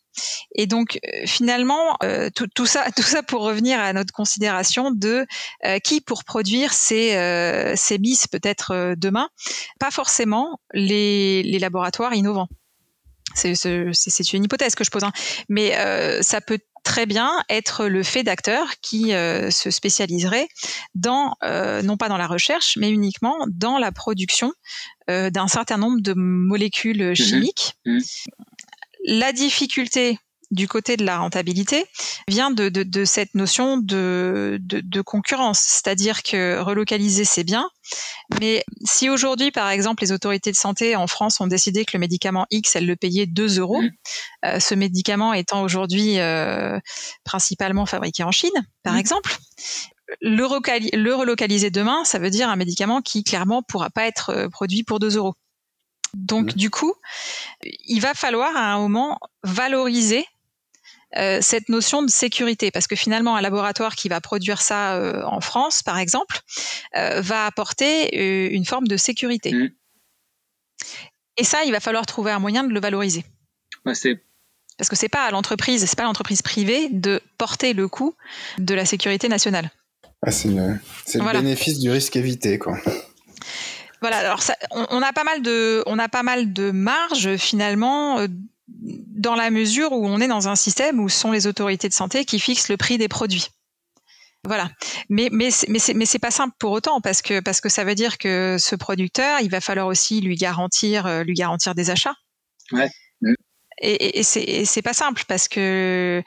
Et donc euh, finalement, euh, tout, tout, ça, tout ça pour revenir à notre considération de euh, qui pour produire ces, ces bis peut-être demain, pas forcément les, les laboratoires innovants. C'est une hypothèse que je pose, hein. mais ça peut très bien être le fait d'acteurs qui se spécialiseraient dans, non pas dans la recherche, mais uniquement dans la production d'un certain nombre de molécules mmh chimiques. Mmh la difficulté du côté de la rentabilité vient de, de, cette notion de, de concurrence, c'est-à-dire que relocaliser c'est bien, mais si aujourd'hui par exemple les autorités de santé en France ont décidé que le médicament X elles le payaient 2 euros, mmh. euh, ce médicament étant aujourd'hui euh, principalement fabriqué en Chine par mmh. exemple, le, le relocaliser demain, ça veut dire un médicament qui clairement pourra pas être euh, produit pour 2 euros. Donc du coup, il va falloir à un moment valoriser euh, cette notion de sécurité, parce que finalement, un laboratoire qui va produire ça euh, en France, par exemple, euh, va apporter une forme de sécurité. Mmh. Et ça, il va falloir trouver un moyen de le valoriser. parce que c'est pas à l'entreprise, c'est pas à l'entreprise privée de porter le coût de la sécurité nationale. Ah, c'est le, bénéfice du risque évité, quoi. Voilà, alors ça, on, a pas mal de, on a pas mal de marge finalement dans la mesure où on est dans un système où ce sont les autorités de santé qui fixent le prix des produits. Voilà. Mais, mais, mais c'est pas simple pour autant parce que, parce que ça veut dire que ce producteur, il va falloir aussi lui garantir, euh, lui garantir des achats. Ouais. Et, et, et c'est pas simple parce que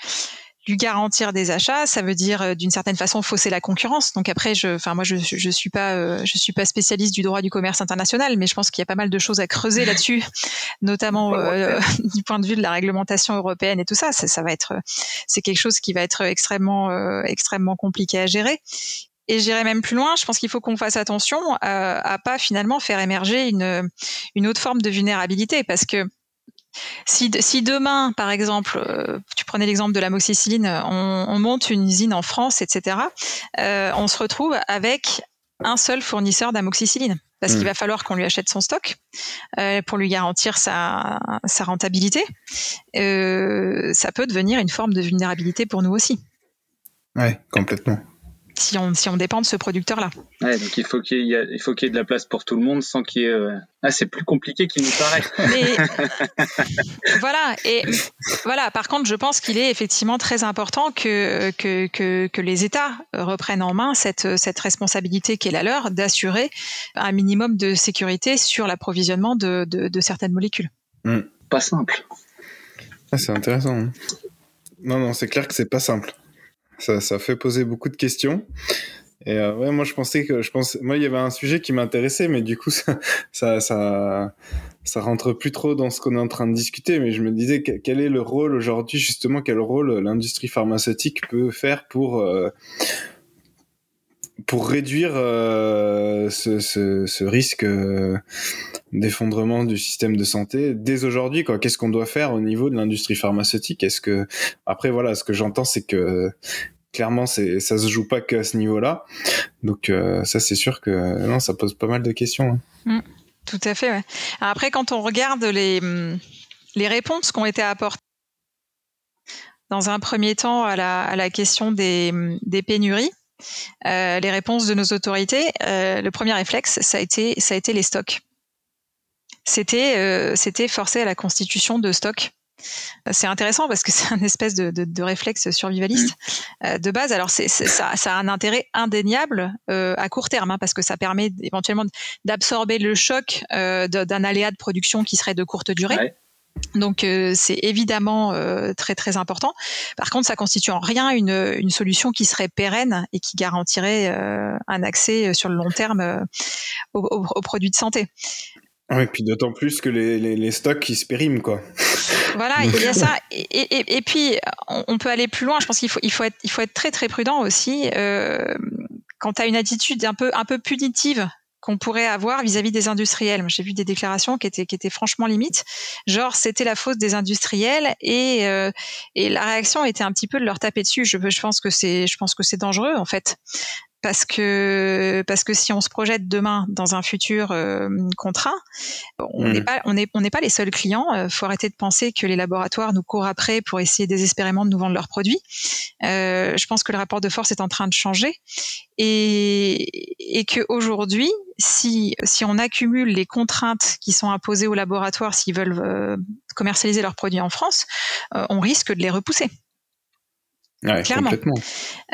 lui garantir des achats, ça veut dire euh, d'une certaine façon fausser la concurrence. Donc après, je, enfin moi je, je suis pas, euh, je suis pas spécialiste du droit du commerce international, mais je pense qu'il y a pas mal de choses à creuser là-dessus, notamment euh, du point de vue de la réglementation européenne et tout ça. Ça, ça va être, c'est quelque chose qui va être extrêmement, extrêmement compliqué à gérer. Et j'irai même plus loin. Je pense qu'il faut qu'on fasse attention à, à pas finalement faire émerger une, une autre forme de vulnérabilité, parce que si, si, demain, par exemple, euh, tu prenais l'exemple de la moxicilline, on, on, monte une usine en France, etc., euh, on se retrouve avec un seul fournisseur d'amoxicilline. Parce qu'il mmh. va falloir qu'on lui achète son stock euh, pour lui garantir sa, sa rentabilité. Euh, ça peut devenir une forme de vulnérabilité pour nous aussi. Ouais, complètement si on, si on dépend de ce producteur-là. Ouais, donc il faut qu'il y, ait, il faut qu'il y ait de la place pour tout le monde sans qu'il y ait. Euh, ah, c'est plus compliqué qu'il nous paraît. Mais voilà, et voilà. Par contre, je pense qu'il est effectivement très important que, que, que, que, les États reprennent en main cette, cette responsabilité qui est la leur d'assurer un minimum de sécurité sur l'approvisionnement de, de, de, certaines molécules. Hmm. Pas simple. Ah, c'est intéressant. Hein. Non, non, c'est clair que c'est pas simple ça, ça fait poser beaucoup de questions. Et euh, ouais, moi je pensais que je pense, moi il y avait un sujet qui m'intéressait, mais du coup ça, ça, ça, ça rentre plus trop dans ce qu'on est en train de discuter. Mais je me disais quel est le rôle aujourd'hui justement, quel rôle l'industrie pharmaceutique peut faire pour euh, pour réduire euh, ce, risque euh, d'effondrement du système de santé dès aujourd'hui quoi qu'est-ce qu'on doit faire au niveau de l'industrie pharmaceutique? Est-ce que après voilà ce que j'entends c'est que clairement c'est ça se joue pas qu'à ce niveau-là donc euh, ça c'est sûr que ça pose pas mal de questions hein. mmh, tout à fait ouais. après quand on regarde les les réponses qui ont été apportées dans un premier temps à la, à la question des, des pénuries euh, les réponses de nos autorités, euh, le premier réflexe, ça a été, ça a été les stocks. C'était, euh, c'était forcé à la constitution de stocks. C'est intéressant parce que c'est un espèce de, de, de réflexe survivaliste mmh. de base. Alors c'est, ça, ça, a un intérêt indéniable à court terme hein, parce que ça permet éventuellement d'absorber le choc d'un aléa de production qui serait de courte durée. Donc euh, c'est évidemment euh, très très important. Par contre, ça constitue en rien une, une solution qui serait pérenne et qui garantirait euh, un accès sur le long terme aux, aux, produits de santé. Ah et puis d'autant plus que les, les, les, stocks qui se périment quoi. Voilà, il y a ça. Et, et, et puis on, peut aller plus loin. Je pense qu'il faut il faut être il faut être très très prudent aussi. Euh, quand tu as une attitude un peu un peu punitive qu'on pourrait avoir vis-à-vis des industriels. J'ai vu des déclarations qui étaient, qui étaient franchement limites, genre c'était la faute des industriels et, euh, et la réaction était un petit peu de leur taper dessus. Je, pense que c'est, je pense que c'est dangereux en fait parce que parce que si on se projette demain dans un futur euh, contraint, on n'est hmm. pas on n'est on n'est pas les seuls clients. Euh, faut arrêter de penser que les laboratoires nous courent après pour essayer désespérément de nous vendre leurs produits. Euh, je pense que le rapport de force est en train de changer et et que aujourd'hui, si si on accumule les contraintes qui sont imposées aux laboratoires s'ils veulent euh, commercialiser leurs produits en France, euh, on risque de les repousser. Ouais, Clairement.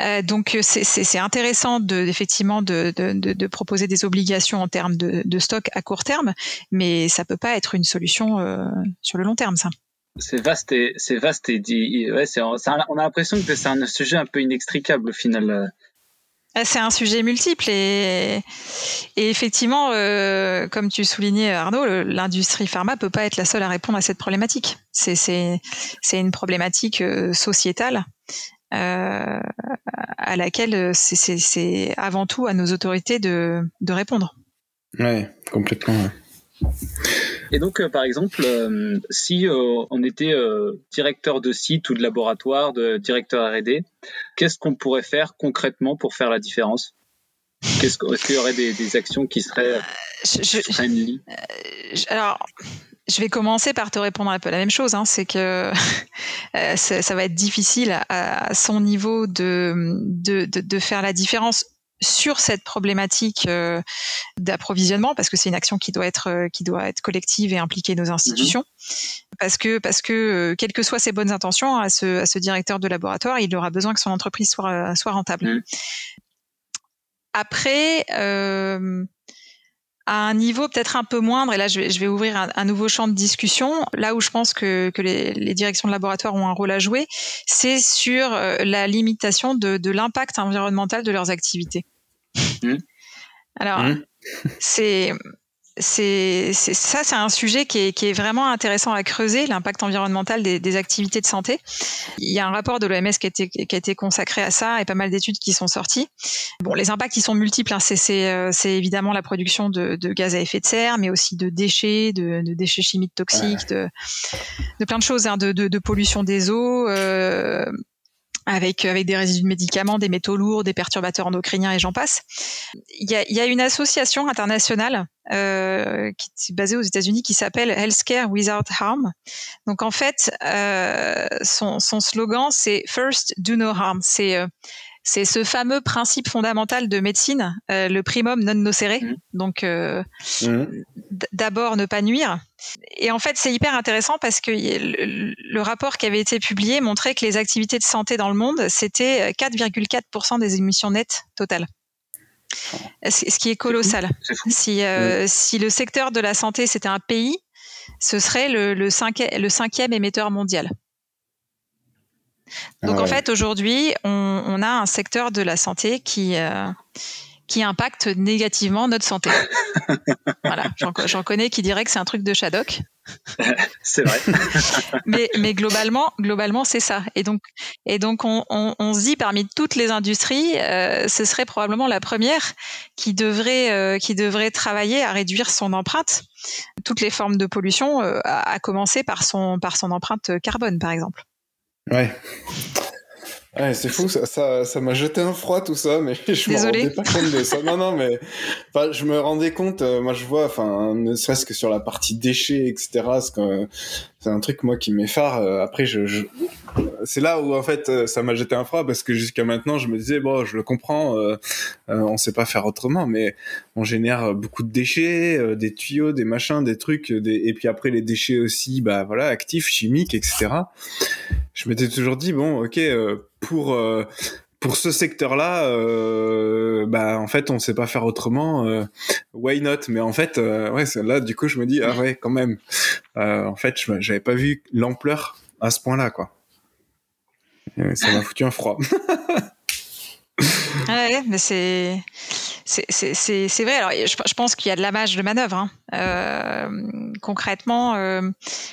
Euh, donc c'est intéressant de, effectivement de, de, de, proposer des obligations en termes de, de, stock à court terme, mais ça peut pas être une solution euh, sur le long terme, ça. C'est vaste et c'est vaste et dit. Ouais, on a l'impression que c'est un sujet un peu inextricable au final. Euh. Ah, c'est un sujet multiple et, et effectivement, euh, comme tu soulignais Arnaud, l'industrie pharma peut pas être la seule à répondre à cette problématique. C'est une problématique euh, sociétale euh, à laquelle c'est avant tout à nos autorités de, de répondre. Ouais, complètement. Et donc, par exemple, si on était directeur de site ou de laboratoire, de directeur R&D, qu'est-ce qu'on pourrait faire concrètement pour faire la différence? Est-ce qu'il y aurait des, actions qui seraient, je, Alors, je vais commencer par te répondre un peu la même chose. Hein, c'est que euh, ça, va être difficile à, son niveau de, de, de, faire la différence sur cette problématique euh, d'approvisionnement parce que c'est une action qui doit être euh, qui doit être collective et impliquer nos institutions mm-hmm. parce que parce que quelles que soient ses bonnes intentions à ce, à ce directeur de laboratoire il aura besoin que son entreprise soit soit rentable mm. après à un niveau peut-être un peu moindre, et là je vais, je vais ouvrir un, nouveau champ de discussion, là où je pense que, que les, les, directions de laboratoire ont un rôle à jouer, c'est sur euh, la limitation de, de l'impact environnemental de leurs activités. Mmh. Alors, mmh. c'est c'est ça, c'est un sujet qui est, qui est, vraiment intéressant à creuser, l'impact environnemental des, des, activités de santé. Il y a un rapport de l'OMS qui, a été, qui a été consacré à ça et pas mal d'études qui sont sorties. Bon, les impacts, ils sont multiples. Hein. C'est euh, évidemment la production de, de, gaz à effet de serre, mais aussi de déchets, de, de déchets chimiques toxiques, de, de, plein de choses, hein, de, de, pollution des eaux. Euh, avec, avec des résidus de médicaments, des métaux lourds, des perturbateurs endocriniens et j'en passe. Il y a, y a une association internationale euh, qui est basée aux États-Unis qui s'appelle Healthcare Without Harm. Donc en fait, euh, son, son slogan c'est First Do No Harm. C'est euh, c'est ce fameux principe fondamental de médecine, euh, le primum non nocere. Mmh. Donc, euh, mmh. d'abord ne pas nuire. Et en fait, c'est hyper intéressant parce que le, rapport qui avait été publié montrait que les activités de santé dans le monde, c'était 4,4% des émissions nettes totales. Ce qui est colossal. si, euh, si le secteur de la santé, c'était un pays, ce serait le, le cinquième émetteur mondial. Donc en ah fait, aujourd'hui, on, a un secteur de la santé qui, euh, qui impacte négativement notre santé. voilà, j'en connais qui diraient que c'est un truc de Shadok. c'est vrai. mais, mais globalement, globalement, c'est ça. Et donc, et donc on, on, se dit parmi toutes les industries, euh, ce serait probablement la première qui devrait, euh, qui devrait travailler à réduire son empreinte, toutes les formes de pollution, à commencer par son, par son empreinte carbone, par exemple. Ouais. Ouais, c'est fou, ça, ça, ça m'a jeté un froid tout ça, mais je me rendais pas compte de ça. Non, non, mais enfin, je me rendais compte. Euh, moi, je vois, enfin, ne serait-ce que sur la partie déchets, etc. C'est un truc moi qui m'effare. Euh, après, je, c'est là où en fait euh, ça m'a jeté un froid parce que jusqu'à maintenant, je me disais bon, je le comprends, euh, on sait pas faire autrement, mais on génère beaucoup de déchets, des tuyaux, des machins, des trucs, et puis après les déchets aussi, bah voilà, actifs, chimiques, etc. Je m'étais toujours dit bon, ok pour euh, pour ce secteur-là, euh, bah en fait on sait pas faire autrement. Euh, why not? Mais en fait, ouais, là du coup je me dis ah ouais quand même. en fait, j'avais pas vu l'ampleur à ce point-là quoi. ça m'a foutu un froid. ouais, mais c'est c'est vrai. Alors, je, pense qu'il y a de la marge de manœuvre. Hein. Euh, concrètement, euh,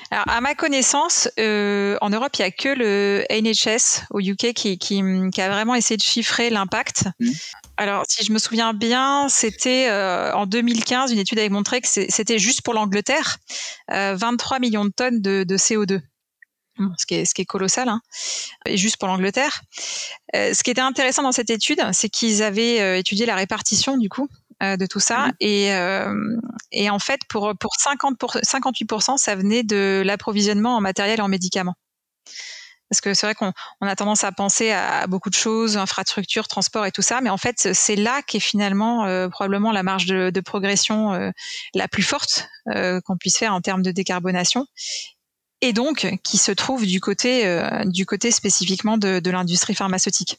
alors, à ma connaissance, euh, en Europe, il n'y a que le NHS au UK qui, qui, qui a vraiment essayé de chiffrer l'impact. Mmh. Alors, si je me souviens bien, c'était en 2015, une étude avait montré que c'était juste pour l'Angleterre, 23 millions de tonnes de, de CO2 ce qui est, ce qui est colossal, hein, et juste pour l'Angleterre. Euh, ce qui était intéressant dans cette étude, c'est qu'ils avaient euh, étudié la répartition du coup euh, de tout ça, mmh. et, et en fait pour pour 50 pour 58%, ça venait de l'approvisionnement en matériel et en médicaments. Parce que c'est vrai qu'on on a tendance à penser à beaucoup de choses, infrastructures, transport et tout ça, mais en fait c'est là qu'est finalement probablement la marge de, de progression la plus forte qu'on puisse faire en termes de décarbonation et donc qui se trouve du côté, euh, du côté spécifiquement de, de l'industrie pharmaceutique.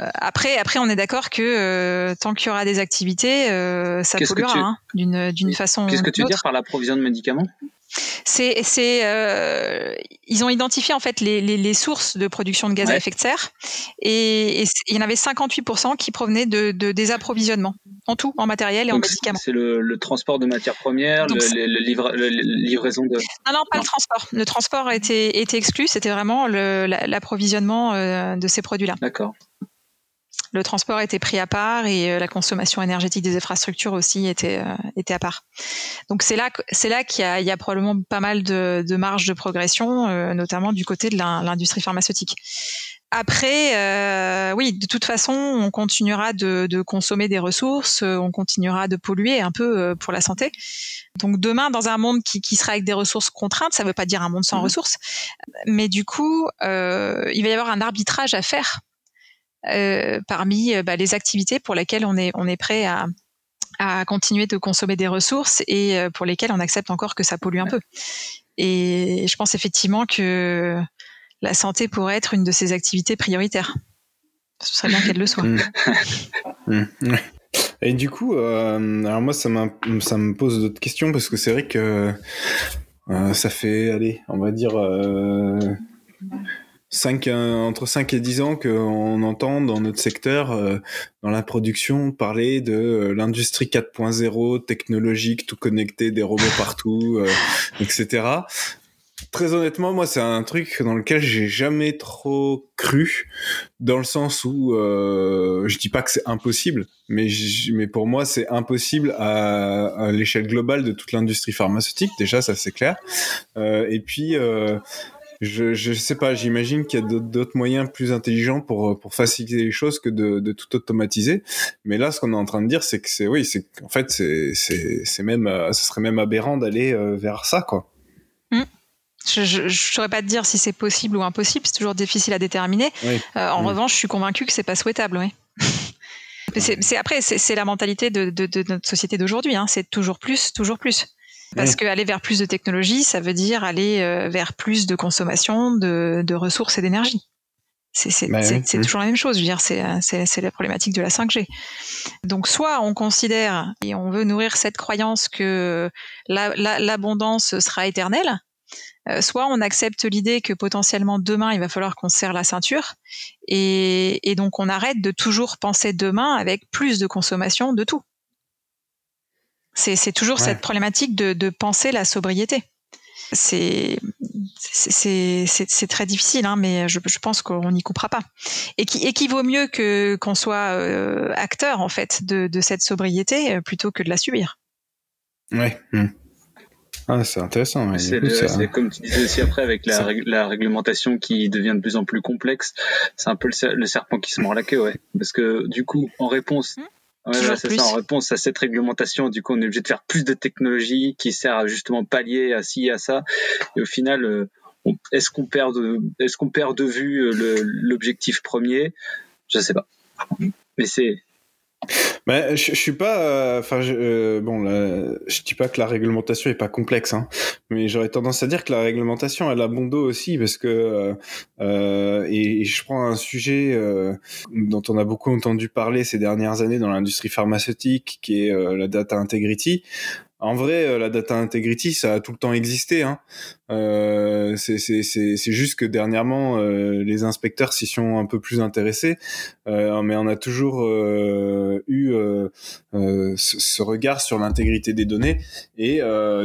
Euh, après, après, on est d'accord que euh, tant qu'il y aura des activités, ça polluera hein, d'une d'une façon. Qu'est-ce que tu veux dire par l'approvisionnement de médicaments? C'est, c'est, euh, ils ont identifié en fait les, les, les, sources de production de gaz à effet de serre et, il y en avait 58% qui provenaient de, de, des approvisionnements, en tout, en matériel et en médicaments. C'est le, le, transport de matières premières, le, le, livraison de. Non, non, pas le transport. Le transport était, était exclu, c'était vraiment l'approvisionnement euh, de ces produits-là. D'accord. Le transport était pris à part et la consommation énergétique des infrastructures aussi était, était à part. Donc c'est là, c'est là qu'il y y a probablement pas mal de, de marge de progression, notamment du côté de l'industrie pharmaceutique. Après, euh, oui, de toute façon, on continuera de, consommer des ressources, on continuera de polluer un peu euh, pour la santé. Donc demain, dans un monde qui, sera avec des ressources contraintes, ça ne veut pas dire un monde sans mmh. ressources, mais du coup, euh, il va y avoir un arbitrage à faire parmi bah, les activités pour lesquelles on est, on est prêt à, à continuer de consommer des ressources et pour lesquelles on accepte encore que ça pollue un peu. Et je pense effectivement que la santé pourrait être une de ses activités prioritaires. Ce serait bien qu'elle le soit. Mm. Mm. Et du coup, euh, alors moi, ça, ça me pose d'autres questions parce que c'est vrai que euh, ça fait, allez, on va dire, euh, entre 5 et 10 ans qu'on entend dans notre secteur, dans la production, parler de l'industrie 4.0, technologique, tout connecté, des robots partout, etc. Très honnêtement, moi, c'est un truc dans lequel j'ai jamais trop cru, dans le sens où euh, je dis pas que c'est impossible, mais mais pour moi, c'est impossible à, à l'échelle globale de toute l'industrie pharmaceutique. Déjà, ça c'est clair. Euh, et puis. Euh, je, je sais pas, j'imagine qu'il y a d'autres moyens plus intelligents pour, pour faciliter les choses que de, de tout automatiser. Mais là, ce qu'on est en train de dire, c'est que c'est, oui, c'est, en fait, c'est, c'est, c'est même, euh, ce serait même aberrant d'aller euh, vers ça, quoi. Mmh. Je ne saurais pas te dire si c'est possible ou impossible, c'est toujours difficile à déterminer. Euh, en revanche, je suis convaincu que c'est pas souhaitable. Oui. c'est, après, c'est, la mentalité de, de, de notre société d'aujourd'hui. Hein. C'est toujours plus, toujours plus. Parce que aller vers plus de technologie, ça veut dire aller euh, vers plus de consommation de, de ressources et d'énergie. C'est, c'est, toujours la même chose. Je veux dire, c'est, la problématique de la 5G. Donc, soit on considère et on veut nourrir cette croyance que la, la, l'abondance sera éternelle, euh, soit on accepte l'idée que potentiellement demain il va falloir qu'on serre la ceinture et, donc on arrête de toujours penser demain avec plus de consommation de tout. C'est toujours cette problématique de, penser la sobriété. C'est c'est très difficile, hein, mais je, pense qu'on n'y coupera pas. Et qui, et qui vaut mieux que qu'on soit euh, acteur en fait de, de, cette sobriété euh, plutôt que de la subir? Ouais. Hmm. Ah, c'est intéressant. C'est comme tu disais aussi après avec la, la, réglementation qui devient de plus en plus complexe. C'est un peu le, serpent qui se mord la queue, ouais. Parce que du coup, en réponse, mmh. ça, en réponse à cette réglementation, du coup, on est obligé de faire plus de technologie qui sert à justement pallier à ci, à ça. Et au final, euh, est-ce qu'on perd de, est-ce qu'on perd de vue euh, l'objectif premier? Je sais pas. Mais c'est mais je, je suis pas, euh, enfin, euh, bon, je dis pas que la réglementation est pas complexe, hein, mais j'aurais tendance à dire que la réglementation elle a bon dos aussi parce que euh, et, je prends un sujet dont on a beaucoup entendu parler ces dernières années dans l'industrie pharmaceutique, qui est la data integrity. En vrai, euh, la data integrity, ça a tout le temps existé. Hein. Euh, c'est juste que dernièrement, euh, les inspecteurs s'y sont un peu plus intéressés, euh, mais on a toujours euh, eu ce, ce, regard sur l'intégrité des données. Et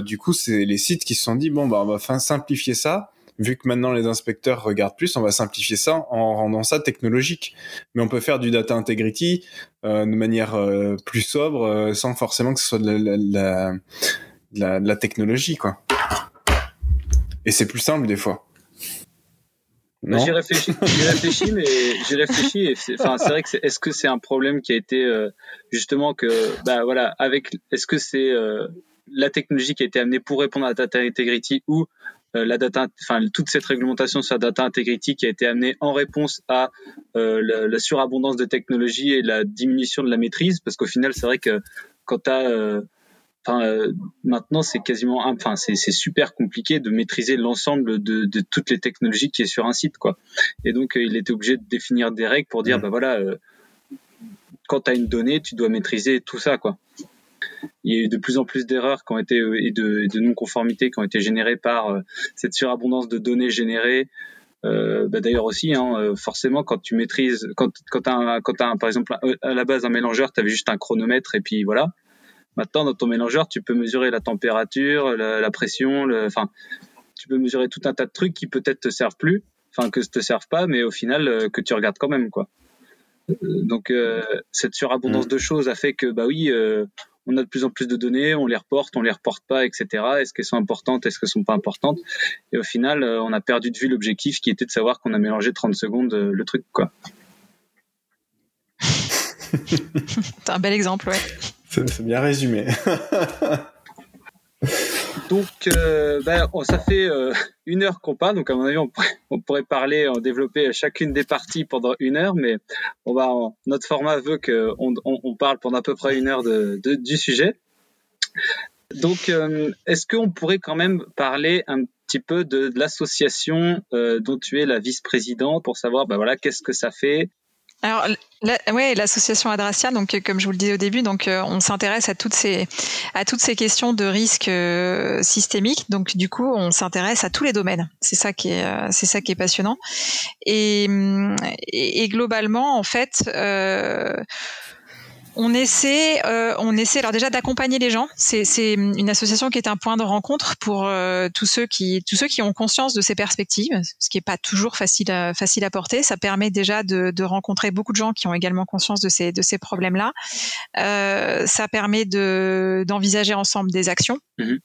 du coup, c'est les sites qui se sont dit bon, bah, on va simplifier ça vu que maintenant les inspecteurs regardent plus, on va simplifier ça en rendant ça technologique. Mais on peut faire du data integrity euh, de manière euh, plus sobre, euh, sans forcément que ce soit de la, la, la, technologie, quoi. Et c'est plus simple des fois. J'y réfléchis, réfléchis, mais j'ai réfléchi. Enfin, c'est vrai que est-ce que c'est un problème qui a été justement que, bah voilà, avec, est-ce que c'est la technologie qui a été amenée pour répondre à la data integrity ou la data, enfin toute cette réglementation sur la data integrity qui a été amenée en réponse à euh, la, surabondance de technologies et la diminution de la maîtrise, parce qu'au final c'est vrai que quand tu as euh, maintenant, c'est quasiment, enfin, c'est super compliqué de maîtriser l'ensemble de, de, toutes les technologies qui est sur un site, quoi. Et donc, il était obligé de définir des règles pour dire, mmh. bah voilà, quand tu as une donnée, tu dois maîtriser tout ça, quoi il y a eu de plus en plus d'erreurs qui ont été euh, et de, de non-conformités qui ont été générées par euh, cette surabondance de données générées. Euh, bah d'ailleurs aussi, hein, forcément, quand tu maîtrises, quand quand t'as quand as par exemple à la base un mélangeur, tu avais juste un chronomètre et puis voilà. Maintenant, dans ton mélangeur, tu peux mesurer la température, la, pression, enfin, tu peux mesurer tout un tas de trucs qui peut-être te servent plus, enfin que te servent pas, mais au final que tu regardes quand même quoi. donc cette surabondance mm. de choses a fait que bah oui, on a de plus en plus de données, on les reporte, on les reporte pas, etc. Est-ce qu'elles sont importantes, est-ce qu'elles sont pas importantes? Et au final, on a perdu de vue l'objectif qui était de savoir qu'on a mélangé 30 secondes le truc, quoi. C'est un bel exemple, ouais. C'est bien résumé. donc, euh, ben, ça fait euh, une heure qu'on parle. Donc, à mon avis, on pourrait, parler, en développer chacune des parties pendant une heure. Mais on va, notre format veut qu'on on, parle pendant à peu près une heure de, du sujet. Donc, euh, est-ce qu'on pourrait quand même parler un petit peu de, l'association dont tu es la vice-présidente pour savoir, ben voilà, qu'est-ce que ça fait, alors, ouais, l'association Adracia, donc euh, comme je vous le disais au début, donc euh, on s'intéresse à toutes ces à toutes ces questions de risques euh, systémiques. Donc du coup, on s'intéresse à tous les domaines. C'est ça qui est c'est ça qui est passionnant. Et, et, globalement, en fait. On essaie, euh, on essaie alors déjà d'accompagner les gens. C'est une association qui est un point de rencontre pour euh, tous ceux qui tous ceux qui ont conscience de ces perspectives, ce qui n'est pas toujours facile à, facile à porter. Ça permet déjà de, rencontrer beaucoup de gens qui ont également conscience de ces de ces problèmes-là. Euh, ça permet de d'envisager ensemble des actions. Euh,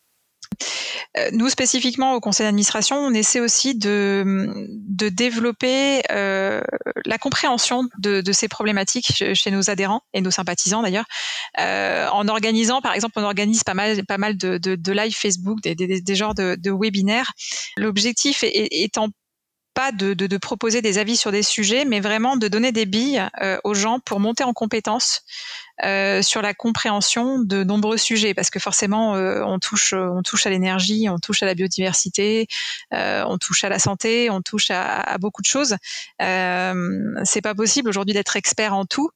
nous, spécifiquement au conseil d'administration, on essaie aussi de, de développer euh, la compréhension de, de, ces problématiques chez nos adhérents et nos sympathisants d'ailleurs, euh, en organisant, par exemple, on organise pas mal, pas mal de, de, de live Facebook, des, des, des genres de, de webinaires. L'objectif étant pas de, de, de, proposer des avis sur des sujets, mais vraiment de donner des billes euh, aux gens pour monter en compétences euh, sur la compréhension de nombreux sujets, parce que forcément, euh, on touche, on touche à l'énergie, on touche à la biodiversité, euh, on touche à la santé, on touche à, à beaucoup de choses. c'est pas possible aujourd'hui d'être expert en tout.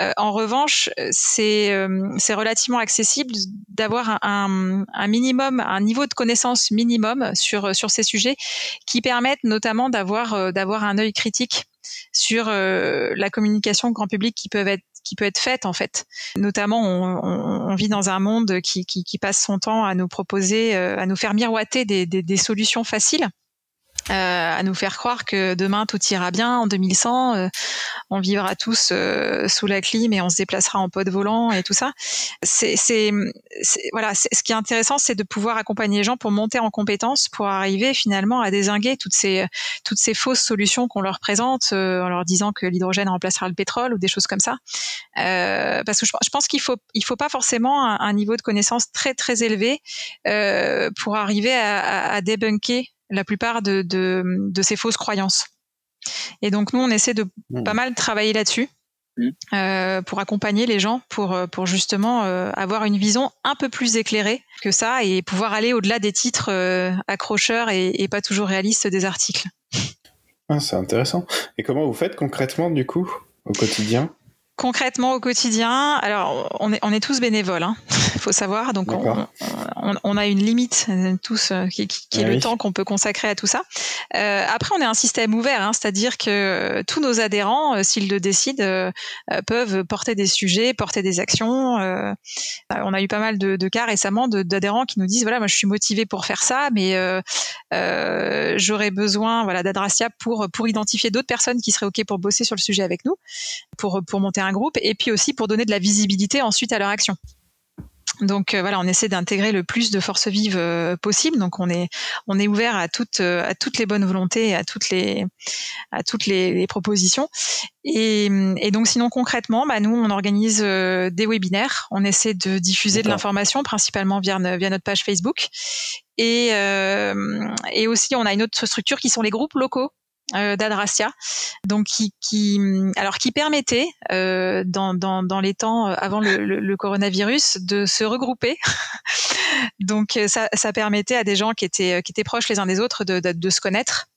Euh, en revanche, c'est c'est relativement accessible d'avoir un, un, minimum, un niveau de connaissance minimum sur sur ces sujets, qui permettent notamment d'avoir d'avoir un œil critique sur la communication grand public qui peut être qui peut être faite en fait. Notamment, on, vit dans un monde qui, passe son temps à nous proposer, euh, à nous faire miroiter des, solutions faciles à nous faire croire que demain tout ira bien en 2100, euh, on vivra tous euh, sous la clim et on se déplacera en pod volant et tout ça. C'est, voilà, ce qui est intéressant, c'est de pouvoir accompagner les gens pour monter en compétences, pour arriver finalement à désinguer toutes ces toutes ces fausses solutions qu'on leur présente en leur disant que l'hydrogène remplacera le pétrole ou des choses comme ça. parce que je, pense qu'il faut il faut pas forcément un, niveau de connaissance très très élevé pour arriver à, à, à débunker la plupart de, de, ces fausses croyances. Et donc nous, on essaie de mmh. pas mal travailler là-dessus. Mmh. Euh, pour accompagner les gens, pour, euh, pour justement euh, avoir une vision un peu plus éclairée que ça et pouvoir aller au-delà des titres accrocheurs et, pas toujours réalistes des articles. Ah, c'est intéressant. Et comment vous faites concrètement du coup au quotidien? Concrètement au quotidien, alors on est, on est tous bénévoles, il hein, faut savoir. Donc on, on, a une limite euh, tous euh, qui, qui, est ah le temps qu'on peut consacrer à tout ça. Euh, après, on est un système ouvert, hein, c'est-à-dire que tous nos adhérents, s'ils le décident, peuvent porter des sujets, porter des actions. on a eu pas mal de, de cas récemment d'adhérents qui nous disent voilà, moi je suis motivé pour faire ça, mais j'aurais besoin voilà d'Adracia pour pour identifier d'autres personnes qui seraient ok pour bosser sur le sujet avec nous, pour pour monter un groupe et puis aussi pour donner de la visibilité ensuite à leur action. Donc euh, voilà, on essaie d'intégrer le plus de forces vives euh, possible. Donc on est on est ouvert à toutes euh, à toutes les bonnes volontés, à toutes les à toutes les, propositions. Et, donc sinon concrètement, bah, nous on organise des webinaires. On essaie de diffuser de l'information principalement via via notre page Facebook. Et et aussi on a une autre structure qui sont les groupes locaux euh, d'Adracia, donc qui, qui, alors qui permettait euh, dans, dans, dans, les temps euh, avant le, le, coronavirus de se regrouper. donc ça, ça, permettait à des gens qui étaient, qui étaient proches les uns des autres de, de, de se connaître.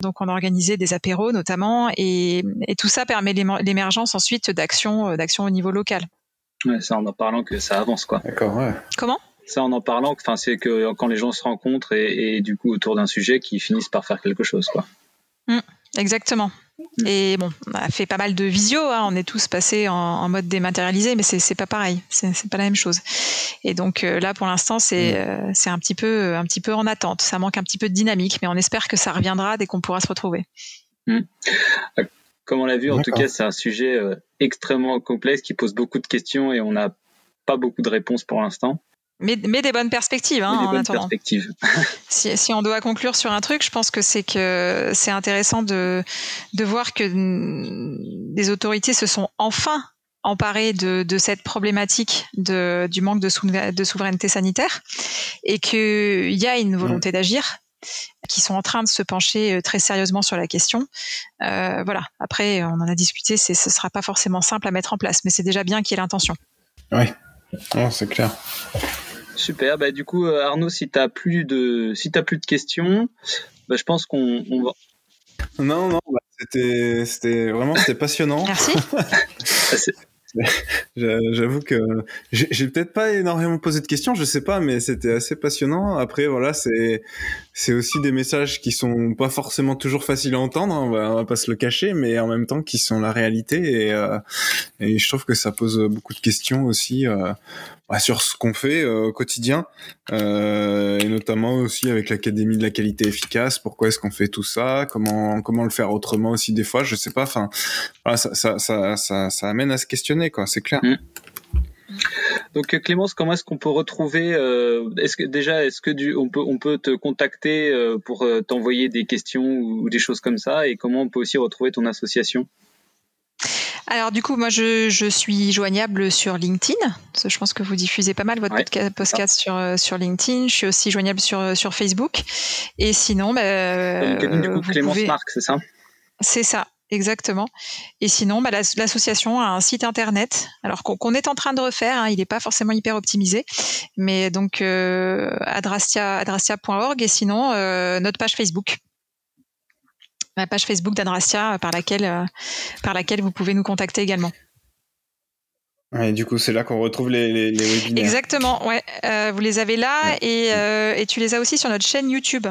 Donc on a organisé des apéros notamment, et, et tout ça permet l'émergence ensuite d'actions, d'actions au niveau local. Ouais, ça en en parlant que ça avance quoi. D'accord. Ouais. Comment? Ça en en parlant, enfin c'est que quand les gens se rencontrent et, et du coup autour d'un sujet, qui finissent par faire quelque chose quoi. Mm, exactement. Mm. Et bon, on a fait pas mal de visio, hein. on est tous passés en, mode dématérialisé, mais c'est pas pareil, c'est pas la même chose. Et donc euh, là, pour l'instant, c'est mm. euh, un petit peu un petit peu en attente. Ça manque un petit peu de dynamique, mais on espère que ça reviendra dès qu'on pourra se retrouver. Euh, comme on l'a vu, en tout cas, c'est un sujet euh, extrêmement complexe qui pose beaucoup de questions et on n'a pas beaucoup de réponses pour l'instant. Mais, mais, des bonnes perspectives hein, des en bonnes attendant. Perspectives. si, si, on doit conclure sur un truc, je pense que c'est que c'est intéressant de, de voir que des autorités se sont enfin emparées de, de cette problématique de, du manque de, sou, de souveraineté sanitaire et qu'il y a une volonté mmh. d'agir qui sont en train de se pencher euh, très sérieusement sur la question. Euh, voilà. Après, on en a discuté, ce ne sera pas forcément simple à mettre en place, mais c'est déjà bien qu'il y ait l'intention. Oui, c'est clair. Super. Bah, du coup, euh, Arnaud, si tu n'as plus, de, si plus de questions, bah, je pense qu'on va. Non, non, bah, c'était, c'était vraiment c'était passionnant. Merci. J'avoue que j'ai peut-être pas énormément posé de questions, je sais pas, mais c'était assez passionnant. Après, voilà, c'est c'est aussi des messages qui sont pas forcément toujours faciles à entendre, hein, on, va, va, pas se le cacher, mais en même temps qui sont la réalité. Et, euh, et je trouve que ça pose beaucoup de questions aussi euh, sur ce qu'on fait euh, au quotidien, euh, et notamment aussi avec l'Académie de la qualité efficace. Pourquoi est-ce qu'on fait tout ça Comment comment le faire autrement aussi des fois Je sais pas. Ça, ça, ça, ça, amène à se questionner, quoi. C'est clair. Mm. Donc Clémence, comment est-ce qu'on peut retrouver euh, Est-ce que déjà, est-ce que on peut on peut te contacter euh, pour euh, t'envoyer des questions ou des choses comme ça Et comment on peut aussi retrouver ton association? Alors du coup, moi je, je, suis joignable sur LinkedIn. Je pense que vous diffusez pas mal votre ouais. podcast sur, euh, sur LinkedIn. Je suis aussi joignable sur, euh, sur Facebook. Et sinon, bah, LinkedIn, du coup, Clémence pouvez... Marc, c'est ça? C'est ça. Exactement. Et sinon, bah, l'association a un site internet, alors qu'on qu est en train de refaire. Hein, il n'est pas forcément hyper optimisé, mais donc euh, adrastia, adrastia.org et sinon euh, notre page Facebook la page Facebook d'Adrastia euh, par laquelle, euh, par laquelle vous pouvez nous contacter également. Et du coup, c'est là qu'on retrouve les, les, les, webinaires. Exactement, ouais. Euh, vous les avez là ouais. et, euh, et, tu les as aussi sur notre chaîne YouTube.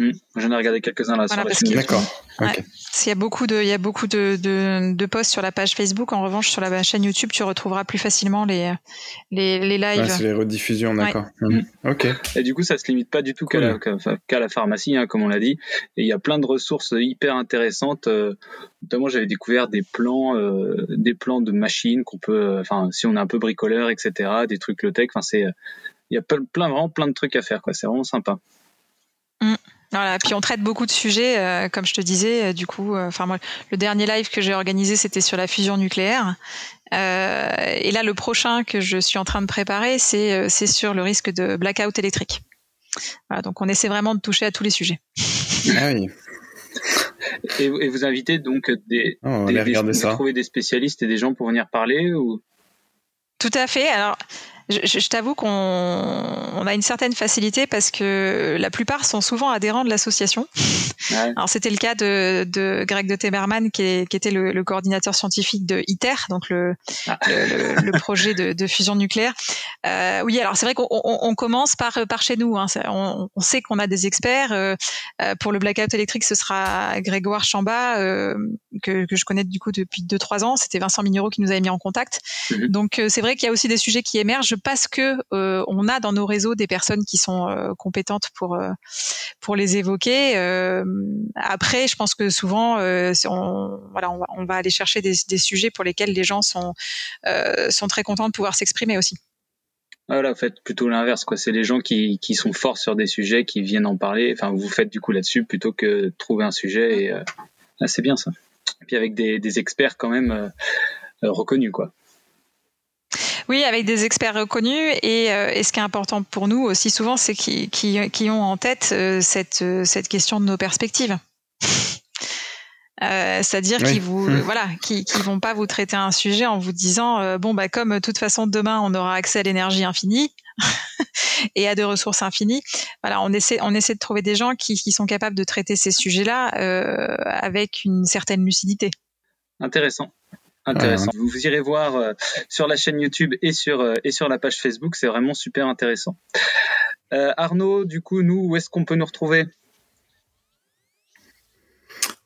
Mmh. J'en ai regardé quelques-uns là voilà, sur la chaîne. D'accord. Okay. Il y a beaucoup de, il y a beaucoup de, de, de, posts sur la page Facebook. En revanche, sur la chaîne YouTube, tu retrouveras plus facilement les, les, les lives. Ouais, c'est les rediffusions, d'accord. Ouais. Mmh. Ok. Et du coup, ça se limite pas du tout qu'à la, qu'à la pharmacie, hein, comme on l'a dit. Et il y a plein de ressources hyper intéressantes. Euh, notamment, j'avais découvert des plans, euh, des plans de machines qu'on peut, enfin, si on est un peu bricoleur, etc., des trucs low tech. Enfin, c'est, il y a plein, plein, vraiment plein de trucs à faire. Quoi. C'est vraiment sympa. Voilà, puis on traite beaucoup de sujets, euh, comme je te disais. Euh, du coup, enfin moi, le dernier live que j'ai organisé, c'était sur la fusion nucléaire. Euh, et là, le prochain que je suis en train de préparer, c'est c'est sur le risque de blackout électrique. Voilà, donc on essaie vraiment de toucher à tous les sujets. Ah oui. Et, et vous invitez donc des, oh, on des, des vous ça. trouver des spécialistes et des gens pour venir parler ou? Tout à fait. Alors je, je t'avoue qu'on on a une certaine facilité parce que la plupart sont souvent adhérents de l'association. Ouais. Alors c'était le cas de, de Greg de Teberman qui, est, qui était le, le, coordinateur scientifique de ITER, donc le, ah. le, le, projet de, de, fusion nucléaire. Euh, oui, alors c'est vrai qu'on on commence par, par chez nous. Hein. On, on, sait qu'on a des experts. Euh, pour le blackout électrique, ce sera Grégoire Chamba euh, que, que, je connais du coup depuis 2-3 ans. C'était Vincent Mignero qui nous avait mis en contact. Mm -hmm. Donc c'est vrai qu'il y a aussi des sujets qui émergent parce que euh, on a dans nos réseaux des personnes qui sont euh, compétentes pour euh, pour les évoquer. après, je pense que souvent, on, va, aller chercher des, sujets pour lesquels les gens sont sont très contents de pouvoir s'exprimer aussi. Voilà, faites plutôt l'inverse, quoi. C'est les gens qui, qui sont forts sur des sujets qui viennent en parler. Enfin, vous faites du coup là-dessus plutôt que trouver un sujet. Et ah, c'est bien ça. Et puis avec des, des experts quand même reconnus, quoi. Oui, avec des experts reconnus. Et, euh, et, ce qui est important pour nous aussi souvent, c'est qu'ils qui, qui ont en tête euh, cette, cette question de nos perspectives. Euh, c'est-à-dire oui. qu'ils vous mmh. voilà qui qui vont pas vous traiter un sujet en vous disant euh, bon bah comme de toute façon demain on aura accès à l'énergie infinie et à des ressources infinies voilà on essaie on essaie de trouver des gens qui, qui sont capables de traiter ces sujets là euh, avec une certaine lucidité intéressant intéressant. Ouais. Vous irez voir euh, sur la chaîne YouTube et sur, euh, et sur la page Facebook, c'est vraiment super intéressant. Euh, Arnaud, du coup, nous, où est-ce qu'on peut nous retrouver?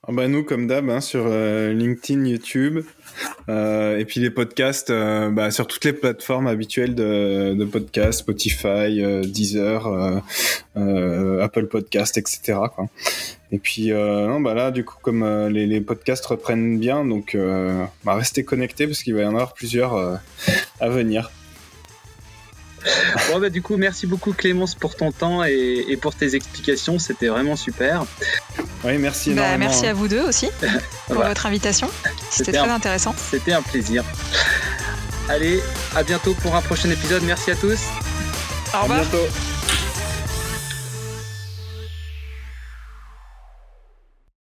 Ah bah nous, comme d'hab, hein, sur euh, LinkedIn, YouTube, euh, et puis les podcasts euh, bah, sur toutes les plateformes habituelles de, de podcasts, Spotify, Deezer, Apple Podcast, etc. Et puis non, bah là, du coup, comme les, les, podcasts reprennent bien, donc bah, restez connectés parce qu'il va y en avoir plusieurs à venir. Bon, bah, du coup, merci beaucoup Clémence pour ton temps et, et pour tes explications. C'était vraiment super. Oui, merci. Bah, merci à vous deux aussi pour votre invitation. C'était très intéressant. C'était un plaisir. Allez, à bientôt pour un prochain épisode. Merci à tous. Au revoir. À bientôt.